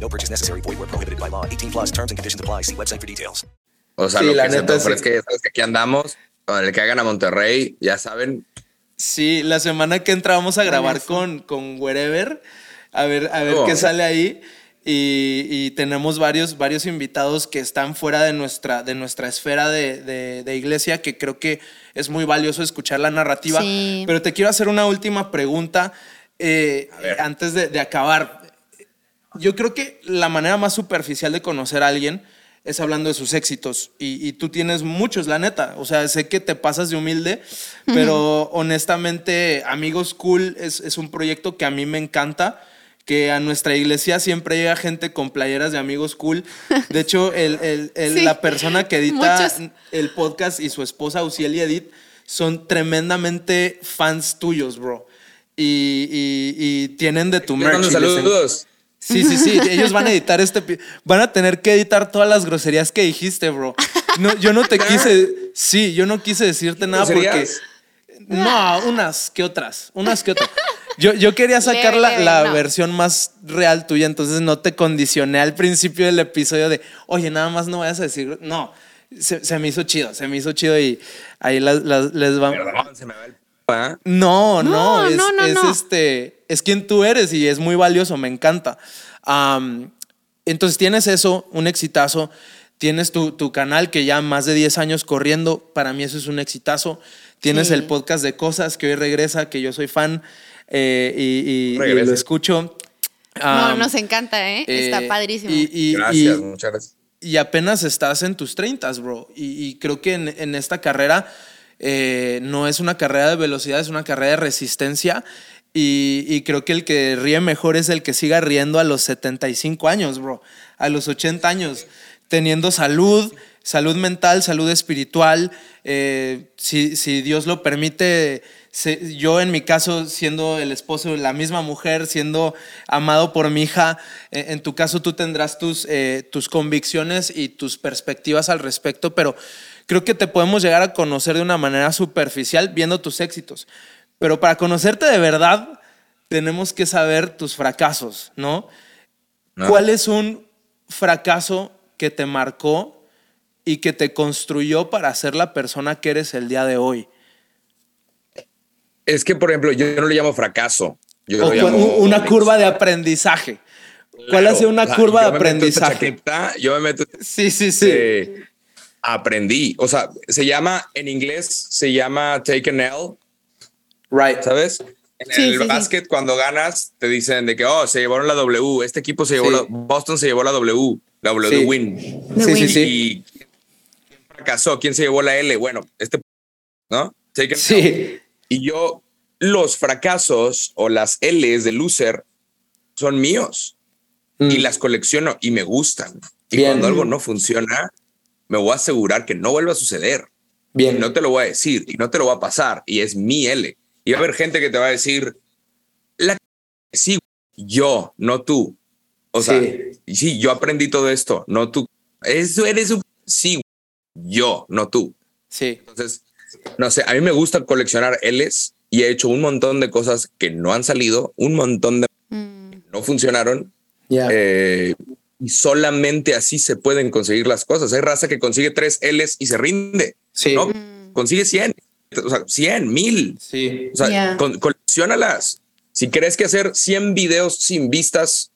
No purchase necessary. Void where prohibited by law. 18 plus terms and conditions apply. See website for details. O sea, sí, lo la que neta se es que, sabes que aquí andamos. Con el que hagan a Monterrey, ya saben. Sí, la semana que entra vamos a grabar con, con Wherever. A ver, a ver oh. qué sale ahí. Y, y, tenemos varios, varios invitados que están fuera de nuestra, de nuestra esfera de, de, de iglesia, que creo que es muy valioso escuchar la narrativa. Sí. Pero te quiero hacer una última pregunta eh, antes de, de, acabar yo creo que la manera más superficial de conocer a alguien es hablando de sus éxitos. Y, tú tienes muchos, la neta. O sea, sé que te pasas de humilde, pero honestamente, Amigos Cool es, un proyecto que a mí me encanta. Que a nuestra iglesia siempre llega gente con playeras de amigos cool. De hecho, la persona que edita el podcast y su esposa, Uciel y Edith, son tremendamente fans tuyos, bro. Y, tienen de tu merch. Saludos. Sí, sí, sí. Ellos van a editar este. Van a tener que editar todas las groserías que dijiste, bro. No, yo no te quise. Sí, yo no quise decirte nada porque. No, unas que otras. Unas que otras. Yo, yo quería sacar la, versión más real tuya, entonces no te condicioné al principio del episodio de, oye, nada más no vayas a decir. No. se, me hizo chido, se me hizo chido y ahí les va. No, no, es, este, es quien tú eres y es muy valioso, me encanta. entonces tienes eso, un exitazo, tienes tu, tu, canal que ya más de 10 años corriendo, para mí eso es un exitazo. Tienes el podcast de cosas que hoy regresa, que yo soy fan eh, y, lo escucho. no, nos encanta, ¿eh? Está eh, padrísimo. Y, gracias, muchas gracias. Y apenas estás en tus 30, bro. Y, creo que en, esta carrera eh, no es una carrera de velocidad, es una carrera de resistencia. Y, creo que el que ríe mejor es el que siga riendo a los 75 años, bro. A los 80 años, teniendo salud, salud mental, salud espiritual. si, si Dios lo permite yo en mi caso, siendo el esposo de la misma mujer, siendo amado por mi hija, eh, en, tu caso tú tendrás tus, eh, tus convicciones y tus perspectivas al respecto, pero creo que te podemos llegar a conocer de una manera superficial viendo tus éxitos. Pero para conocerte de verdad, tenemos que saber tus fracasos, ¿no? no. cuál es un fracaso que te marcó y que te construyó para ser la persona que eres el día de hoy? Es que, por ejemplo, yo no le llamo fracaso. Yo una curva de aprendizaje. ¿Cuál ha sido una curva de aprendizaje? yo me meto. Sí, sí, sí. Aprendí. O sea, se llama en inglés, se llama take an L. Right. ¿Sabes? En el básquet, cuando ganas, te dicen de que, oh, se llevaron la W. Este equipo se llevó la. Boston se llevó la W. La W de win. Sí, sí, sí. Y quién fracasó, quién se llevó la L. Bueno, este. ¿No? Take an sí. Y yo, los fracasos o las L's de loser son míos y mm. las colecciono y me gustan. Y cuando algo no funciona, me voy a asegurar que no vuelva a suceder. Bien. no te lo voy a decir y no te lo va a pasar y es mi L. Y va a haber gente que te va a decir, la sí, yo, no tú. O sea, sí. yo aprendí todo esto, no tú. Eso eres un sí, yo, no tú. Sí. Entonces, no sé, a mí me gusta coleccionar L's y he hecho un montón de cosas que no han salido, un montón de mm. no funcionaron. Eh, y solamente así se pueden conseguir las cosas. Hay raza que consigue tres L's y se rinde. Sí. ¿no? Mm. Consigue 100, o sea, 100, mil. Sí. O sea, coleccionalas. Si crees que hacer 100 videos sin vistas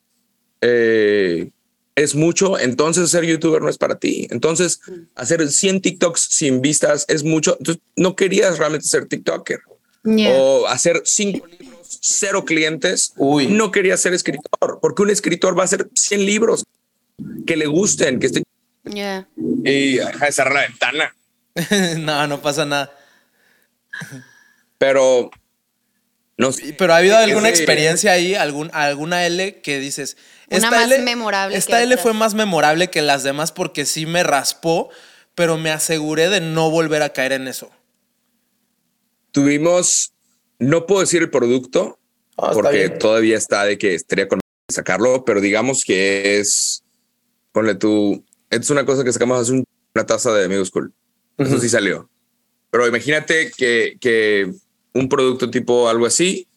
eh, es mucho, entonces ser youtuber no es para ti. Entonces, mm. hacer 100 TikToks sin vistas es mucho. Entonces, no querías realmente ser TikToker. O hacer cinco libros, cero clientes. Uy. No querías ser escritor, porque un escritor va a hacer 100 libros que le gusten, que estén. Yeah. Y deja de cerrar la ventana. no, no pasa nada. Pero no Pero ha habido alguna experiencia ahí, algún, alguna L que dices, una más memorable. Esta L fue más memorable que las demás porque sí me raspó, pero me aseguré de no volver a caer en eso. Tuvimos, no puedo decir el producto, ah, porque todavía está de que estaría con sacarlo, pero digamos que es, ponle tú, es una cosa que sacamos hace una taza de Amigos Cool. Eso sí salió. Pero imagínate que, que un producto tipo algo así,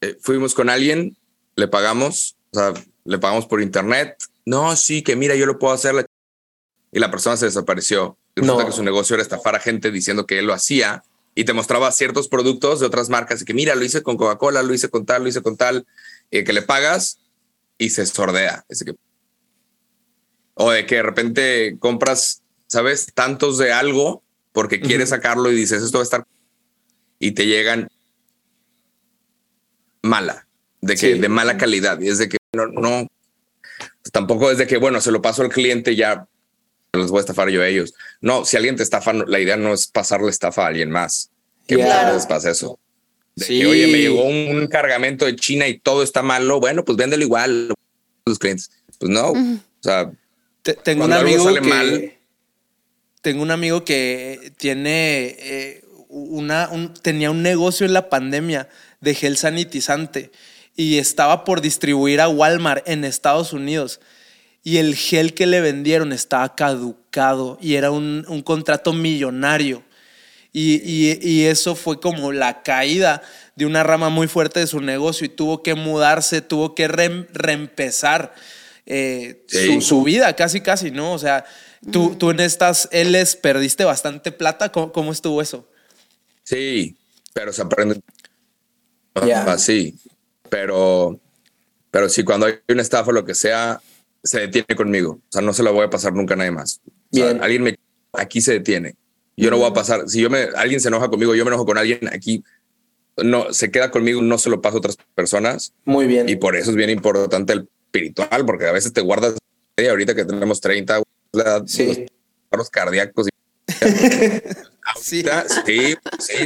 eh, fuimos con alguien, le pagamos, o sea, le pagamos por internet. No, sí, que mira, yo lo puedo hacer. Y la persona se desapareció. Resulta que su negocio era estafar a gente diciendo que él lo hacía y te mostraba ciertos productos de otras marcas y que mira, lo hice con Coca-Cola, lo hice con tal, lo hice con tal, y que le pagas y se sordea. que... O de que de repente compras, ¿sabes? Tantos de algo porque quieres sacarlo y dices, esto va a estar... Y te llegan mala, de que de mala calidad. Y es de que no, no, tampoco es de que, bueno, se lo paso al cliente ya los voy a estafar yo a ellos. No, si alguien te estafa, la idea no es pasarle estafa a alguien más. Que les pasa eso. De oye, me llegó un cargamento de China y todo está malo. Bueno, pues véndelo igual a los clientes. Pues no. O sea, tengo un amigo que, tengo un amigo que tiene eh, una, tenía un negocio en la pandemia de gel sanitizante y estaba por distribuir a Walmart en Estados Unidos. Y el gel que le vendieron estaba caducado y era un, contrato millonario. Y, eso fue como la caída de una rama muy fuerte de su negocio y tuvo que mudarse, tuvo que reempezar eh, su, vida, casi, casi, ¿no? O sea, Tú, tú en estas L's perdiste bastante plata. ¿Cómo, estuvo eso? Sí, pero se aprende así. Pero, pero sí, cuando hay una estafa o lo que sea, se detiene conmigo. O sea, no se la voy a pasar nunca a nadie más. Bien. alguien me aquí se detiene. Yo no voy a pasar. Si yo me alguien se enoja conmigo, yo me enojo con alguien aquí. No se queda conmigo, no se lo paso a otras personas. Muy bien. Y por eso es bien importante el espiritual, porque a veces te guardas. Ahorita que tenemos 30, sí. los cardíacos. sí. sí, sí.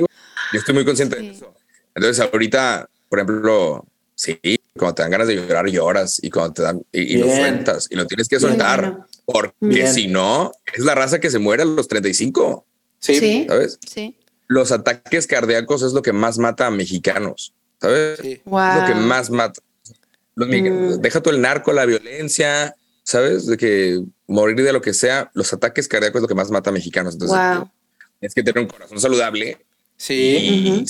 Yo estoy muy consciente de eso. Entonces, ahorita, por ejemplo, sí, cuando te dan ganas de llorar, lloras y cuando te dan y, lo sueltas y lo tienes que soltar porque si no, es la raza que se muere a los 35. Sí. ¿Sabes? Sí. Los ataques cardíacos es lo que más mata a mexicanos. ¿Sabes? Es lo que más mata. Mm. Deja tú el narco, la violencia, ¿sabes? De que morir de lo que sea, los ataques cardíacos es lo que más mata a mexicanos. Entonces, es que tener un corazón saludable Sí.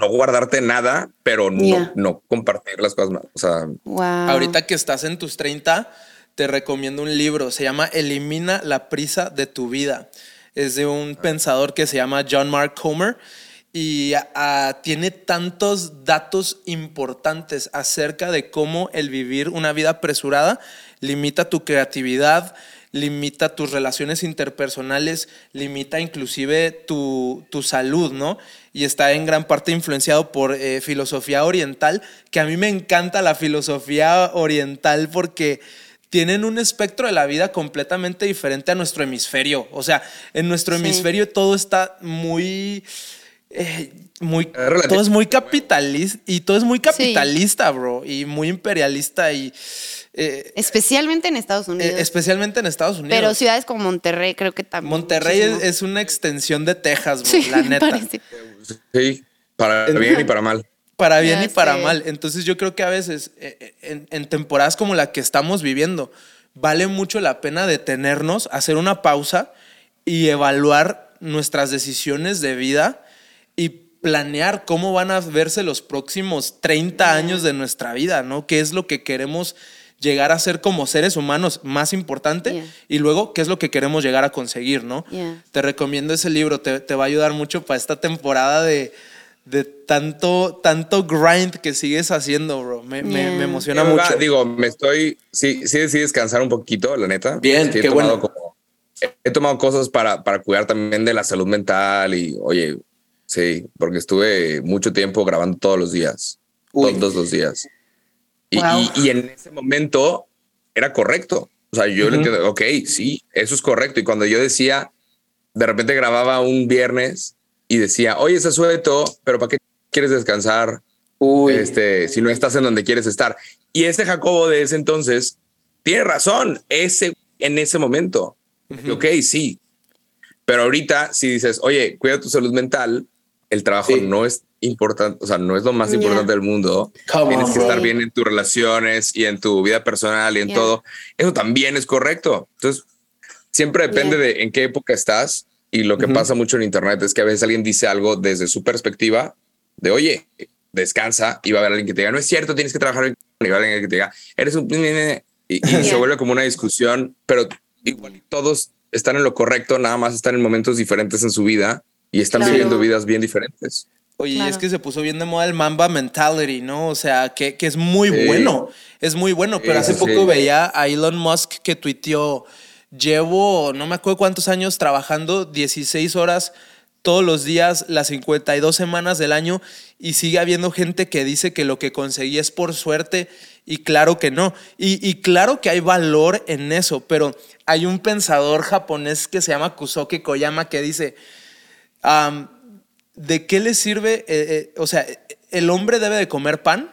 no guardarte nada, pero no, no, compartir las cosas. O sea, ahorita que estás en tus 30, te recomiendo un libro. Se llama Elimina la prisa de tu vida. Es de un pensador que se llama John Mark Comer y tiene tantos datos importantes acerca de cómo el vivir una vida apresurada limita tu creatividad, limita tus relaciones interpersonales, limita inclusive tu, salud, ¿no? Y está en gran parte influenciado por eh, filosofía oriental, que a mí me encanta la filosofía oriental porque tienen un espectro de la vida completamente diferente a nuestro hemisferio. O sea, en nuestro hemisferio todo está muy... Eh, muy todo es muy capitalista y todo es muy capitalista, bro, y muy imperialista y eh, especialmente en Estados Unidos. Eh, especialmente en Estados Unidos. Pero ciudades como Monterrey creo que también. Monterrey es, una extensión de Texas, la neta. Sí, para bien y para mal. Para bien y para mal. Entonces yo creo que a veces eh, en, temporadas como la que estamos viviendo, vale mucho la pena detenernos, hacer una pausa y evaluar nuestras decisiones de vida y planear cómo van a verse los próximos 30 años de nuestra vida, ¿no? ¿Qué es lo que queremos llegar a ser como seres humanos más importante y luego qué es lo que queremos llegar a conseguir, ¿no? Te recomiendo ese libro, te, te, va a ayudar mucho para esta temporada de, de tanto, tanto grind que sigues haciendo, bro. Me, me, emociona mucho. Digo, me estoy, sí, sí decidí descansar un poquito, la neta. Bien, qué bueno. he tomado cosas para, para cuidar también de la salud mental y, oye, sí, porque estuve mucho tiempo grabando todos los días, todos los días. Y, en ese momento era correcto. O sea, yo le entiendo, ok, sí, eso es correcto. Y cuando yo decía, de repente grababa un viernes y decía, oye, ese sueto, pero ¿para qué quieres descansar? Este, si no estás en donde quieres estar. Y ese Jacobo de ese entonces tiene razón, ese en ese momento. Ok, sí. Pero ahorita, si dices, oye, cuida tu salud mental, el trabajo no es importante, o sea, no es lo más importante del mundo. Tienes que estar bien en tus relaciones y en tu vida personal y en todo. Eso también es correcto. Entonces, siempre depende de en qué época estás y lo que pasa mucho en Internet es que a veces alguien dice algo desde su perspectiva de, oye, descansa y va a haber alguien que te diga, no es cierto, tienes que trabajar y va a haber alguien que te diga, eres un... Y, se vuelve como una discusión, pero igual todos están en lo correcto, nada más están en momentos diferentes en su vida y están viviendo vidas bien diferentes. Oye, es que se puso bien de moda el Mamba Mentality, ¿no? O sea, que, que es muy bueno, es muy bueno, pero hace poco veía a Elon Musk que tuiteó, llevo no me acuerdo cuántos años trabajando 16 horas todos los días, las 52 semanas del año, y sigue habiendo gente que dice que lo que conseguí es por suerte, y claro que no. Y, y claro que hay valor en eso, pero hay un pensador japonés que se llama Kusoke Koyama que dice, ¿de qué le sirve? Eh, eh, o sea, el hombre debe de comer pan,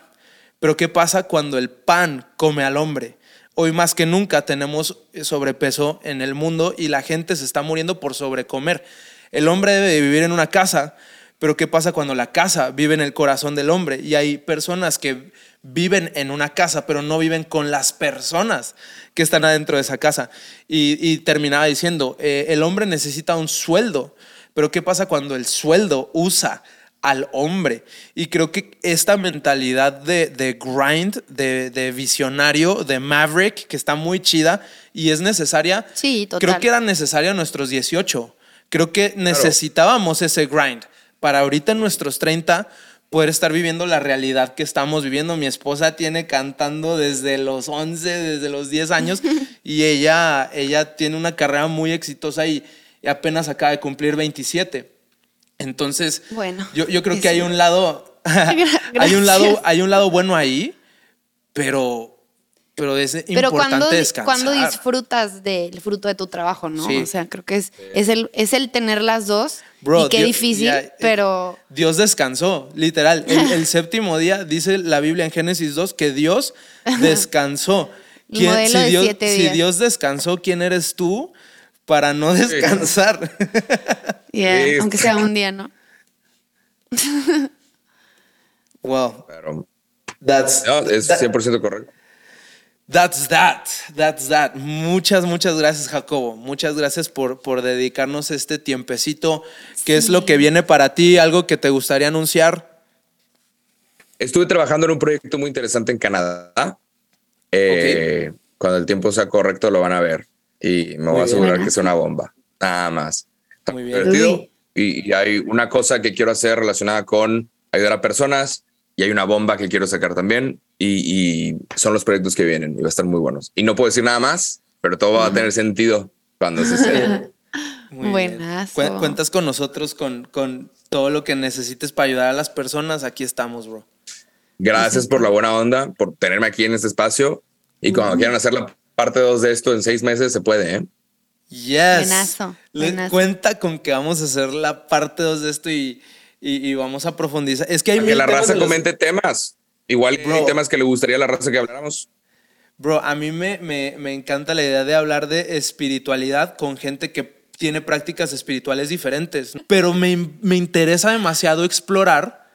pero ¿qué pasa cuando el pan come al hombre? Hoy más que nunca tenemos sobrepeso en el mundo y la gente se está muriendo por sobrecomer. El hombre debe de vivir en una casa, pero ¿qué pasa cuando la casa vive en el corazón del hombre? Y hay personas que viven en una casa, pero no viven con las personas que están adentro de esa casa. Y, terminaba diciendo, eh, el hombre necesita un sueldo, pero ¿qué pasa cuando el sueldo usa al hombre. Y creo que esta mentalidad de, grind, de, visionario, de maverick, que está muy chida y es necesaria. Sí, Creo que era necesaria a nuestros 18. Creo que necesitábamos ese grind para ahorita en nuestros 30 poder estar viviendo la realidad que estamos viviendo. Mi esposa tiene cantando desde los 11, desde los 10 años y ella, ella tiene una carrera muy exitosa y, apenas acaba de cumplir 27. Entonces, bueno, yo, yo creo que hay un lado, hay un lado, hay un lado bueno ahí, pero pero es Pero importante cuando, descansar. cuando disfrutas del fruto de tu trabajo, ¿no? O sea, creo que es, es, el, es el tener las dos. y qué difícil, eh, pero... Dios descansó, literal. El, séptimo día, dice la Biblia en Génesis 2, que Dios descansó. ¿Quién, si, Dios, si Dios descansó, ¿quién eres tú para no descansar? aunque sea un día, ¿no? well, that's, es 100% correcto. That's that, that's that. Muchas, muchas gracias, Jacobo. Muchas gracias por, por dedicarnos este tiempecito. ¿Qué es lo que viene para ti? ¿Algo que te gustaría anunciar? Estuve trabajando en un proyecto muy interesante en Canadá. Eh, cuando el tiempo sea correcto lo van a ver y me voy a asegurar que sea una bomba. Nada más. muy bien. Y, y hay una cosa que quiero hacer relacionada con ayudar a personas y hay una bomba que quiero sacar también y, son los proyectos que vienen y va a estar muy buenos. Y no puedo decir nada más, pero todo va a tener sentido cuando se esté. Buenas. Cuentas con nosotros con, con todo lo que necesites para ayudar a las personas. Aquí estamos, bro. Gracias por la buena onda, por tenerme aquí en este espacio. Y cuando quieran hacer la parte 2 de esto en seis meses, se puede, ¿eh? Yes. Buenazo, cuenta con que vamos a hacer la parte 2 de esto y, y, vamos a profundizar. Es que hay que la raza comente temas. Igual hay temas que le gustaría a la raza que habláramos. Bro, a mí me, me, encanta la idea de hablar de espiritualidad con gente que tiene prácticas espirituales diferentes, pero me, me interesa demasiado explorar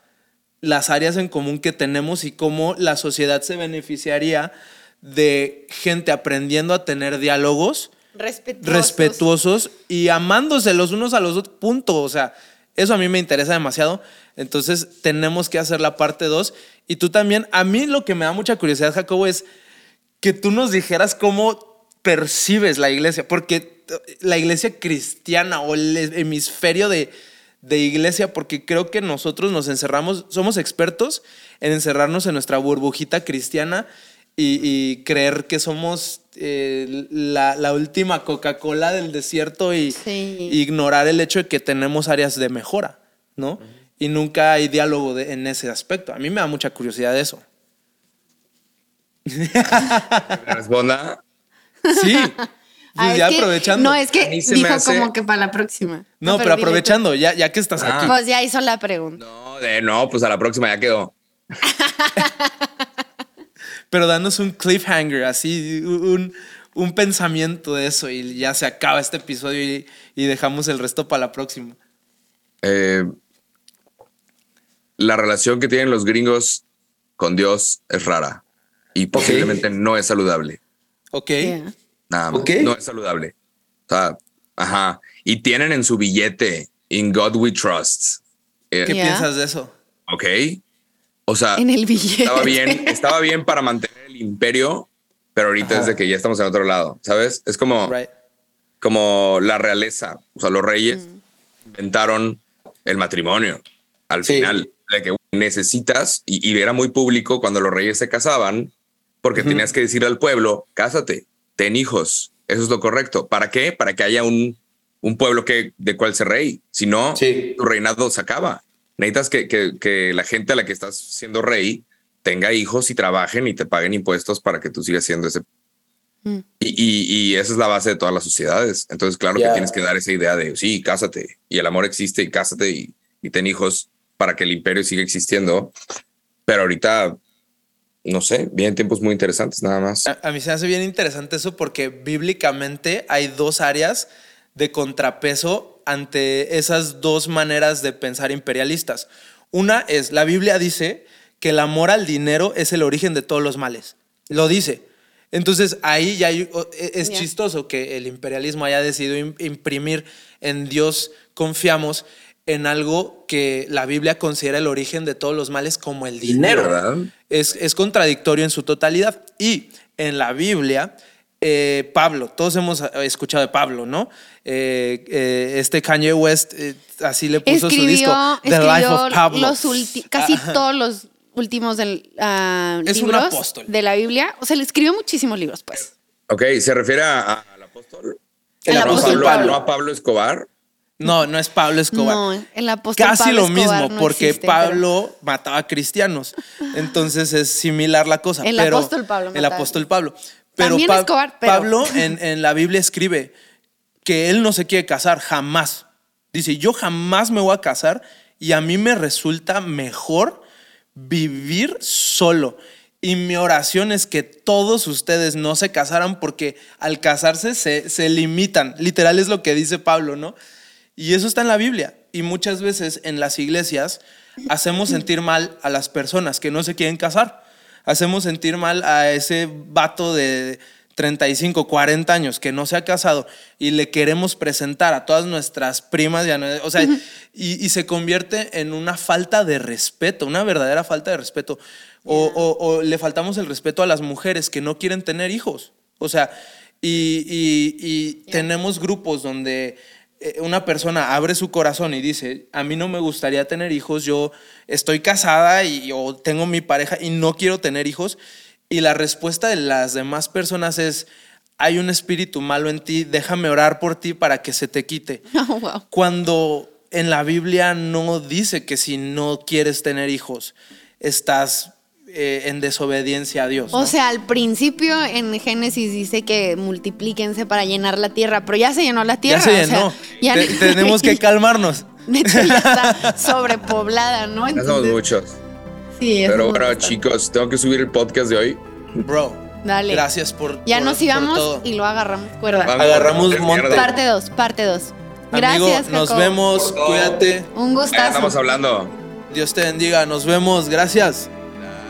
las áreas en común que tenemos y cómo la sociedad se beneficiaría de gente aprendiendo a tener diálogos respetuosos, respetuosos y amándose los unos a los otros, punto. O sea, eso a mí me interesa demasiado. Entonces tenemos que hacer la parte 2. Y tú también, a mí lo que me da mucha curiosidad, Jacobo, es que tú nos dijeras cómo percibes la iglesia, porque la iglesia cristiana o el hemisferio de, iglesia, porque creo que nosotros nos encerramos, somos expertos en encerrarnos en nuestra burbujita cristiana y, creer que somos eh, la, última Coca-Cola del desierto y, ignorar el hecho de que tenemos áreas de mejora, ¿no? Y nunca hay diálogo en ese aspecto. A mí me da mucha curiosidad eso. ¿Responda? Sí. Pues ya aprovechando. No, es que dijo como que para la próxima. No, pero, aprovechando, ya, ya que estás aquí. Pues ya hizo la pregunta. No, de, no, pues a la próxima ya quedó. pero danos un cliffhanger, así, un, un, pensamiento de eso y ya se acaba este episodio y, y dejamos el resto para la próxima. Eh, la relación que tienen los gringos con Dios es rara y posiblemente no es saludable. Ok. Nada No es saludable. O sea, ajá. Y tienen en su billete, In God We Trust. Eh, ¿Qué piensas de eso? Ok. O sea, en el billete. Estaba bien, estaba bien para mantener el imperio, pero ahorita es de que ya estamos en otro lado, ¿sabes? Es como, como la realeza. O sea, los reyes mm. inventaron el matrimonio al final de que necesitas, y, era muy público cuando los reyes se casaban, porque tenías que decir al pueblo, cásate, ten hijos, eso es lo correcto. ¿Para qué? Para que haya un, un pueblo que, de cual ser rey. Si no, tu reinado se acaba. Necesitas que, que, la gente a la que estás siendo rey tenga hijos y trabajen y te paguen impuestos para que tú sigas siendo ese. Mm. Y, y, esa es la base de todas las sociedades. Entonces, claro que tienes que dar esa idea de, sí, cásate, y el amor existe, y cásate, y, y ten hijos para que el imperio siga existiendo. Pero ahorita, no sé, vienen tiempos muy interesantes nada más. A, mí se me hace bien interesante eso porque bíblicamente hay dos áreas de contrapeso ante esas dos maneras de pensar imperialistas. Una es, la Biblia dice que el amor al dinero es el origen de todos los males. Lo dice. Entonces ahí ya e, es chistoso que el imperialismo haya decidido imprimir en Dios confiamos en algo que la Biblia considera el origen de todos los males como el dinero. Es, es contradictorio en su totalidad. Y en la Biblia, eh, Pablo, todos hemos escuchado de Pablo, ¿no? Eh, eh, este Kanye West así le puso su disco, The Life of Pablo. casi todos los últimos del, uh, libros de la Biblia. O sea, le escribió muchísimos libros, pues. Ok, ¿se refiere al apóstol? El, apóstol Pablo, ¿No a Pablo Escobar? No, no es Pablo Escobar. No, el apóstol Casi lo mismo, porque Pablo mataba cristianos. Entonces es similar la cosa. El apóstol Pablo. El apóstol Pablo. Pero, Pablo en, en la Biblia escribe que él no se quiere casar jamás. Dice, yo jamás me voy a casar y a mí me resulta mejor vivir solo. Y mi oración es que todos ustedes no se casaran porque al casarse se, se limitan. Literal es lo que dice Pablo, ¿no? Y eso está en la Biblia. Y muchas veces en las iglesias hacemos sentir mal a las personas que no se quieren casar. Hacemos sentir mal a ese vato de 35, 40 años que no se ha casado y le queremos presentar a todas nuestras primas, ya o sea, y, se convierte en una falta de respeto, una verdadera falta de respeto. O, le faltamos el respeto a las mujeres que no quieren tener hijos. O sea, y, tenemos grupos donde una persona abre su corazón y dice, a mí no me gustaría tener hijos, yo estoy casada y, o tengo mi pareja y no quiero tener hijos. Y la respuesta de las demás personas es, hay un espíritu malo en ti, déjame orar por ti para que se te quite. Oh, Cuando en la Biblia no dice que si no quieres tener hijos, estás eh, en desobediencia a Dios. O sea, al principio en Génesis dice que multiplíquense para llenar la tierra, pero ya se llenó la tierra. Ya se llenó. tenemos que calmarnos. De hecho, ya está sobrepoblada, ¿no? ya somos muchos. Sí, Pero bueno, chicos, tengo que subir el podcast de hoy. Bro. Dale. Gracias por. Ya nos íbamos y lo agarramos cuerda. agarramos monte. Parte 2, parte 2. Gracias. Amigo, nos vemos. Cuídate. Un gustazo. estamos hablando. Dios te bendiga. Nos vemos. Gracias.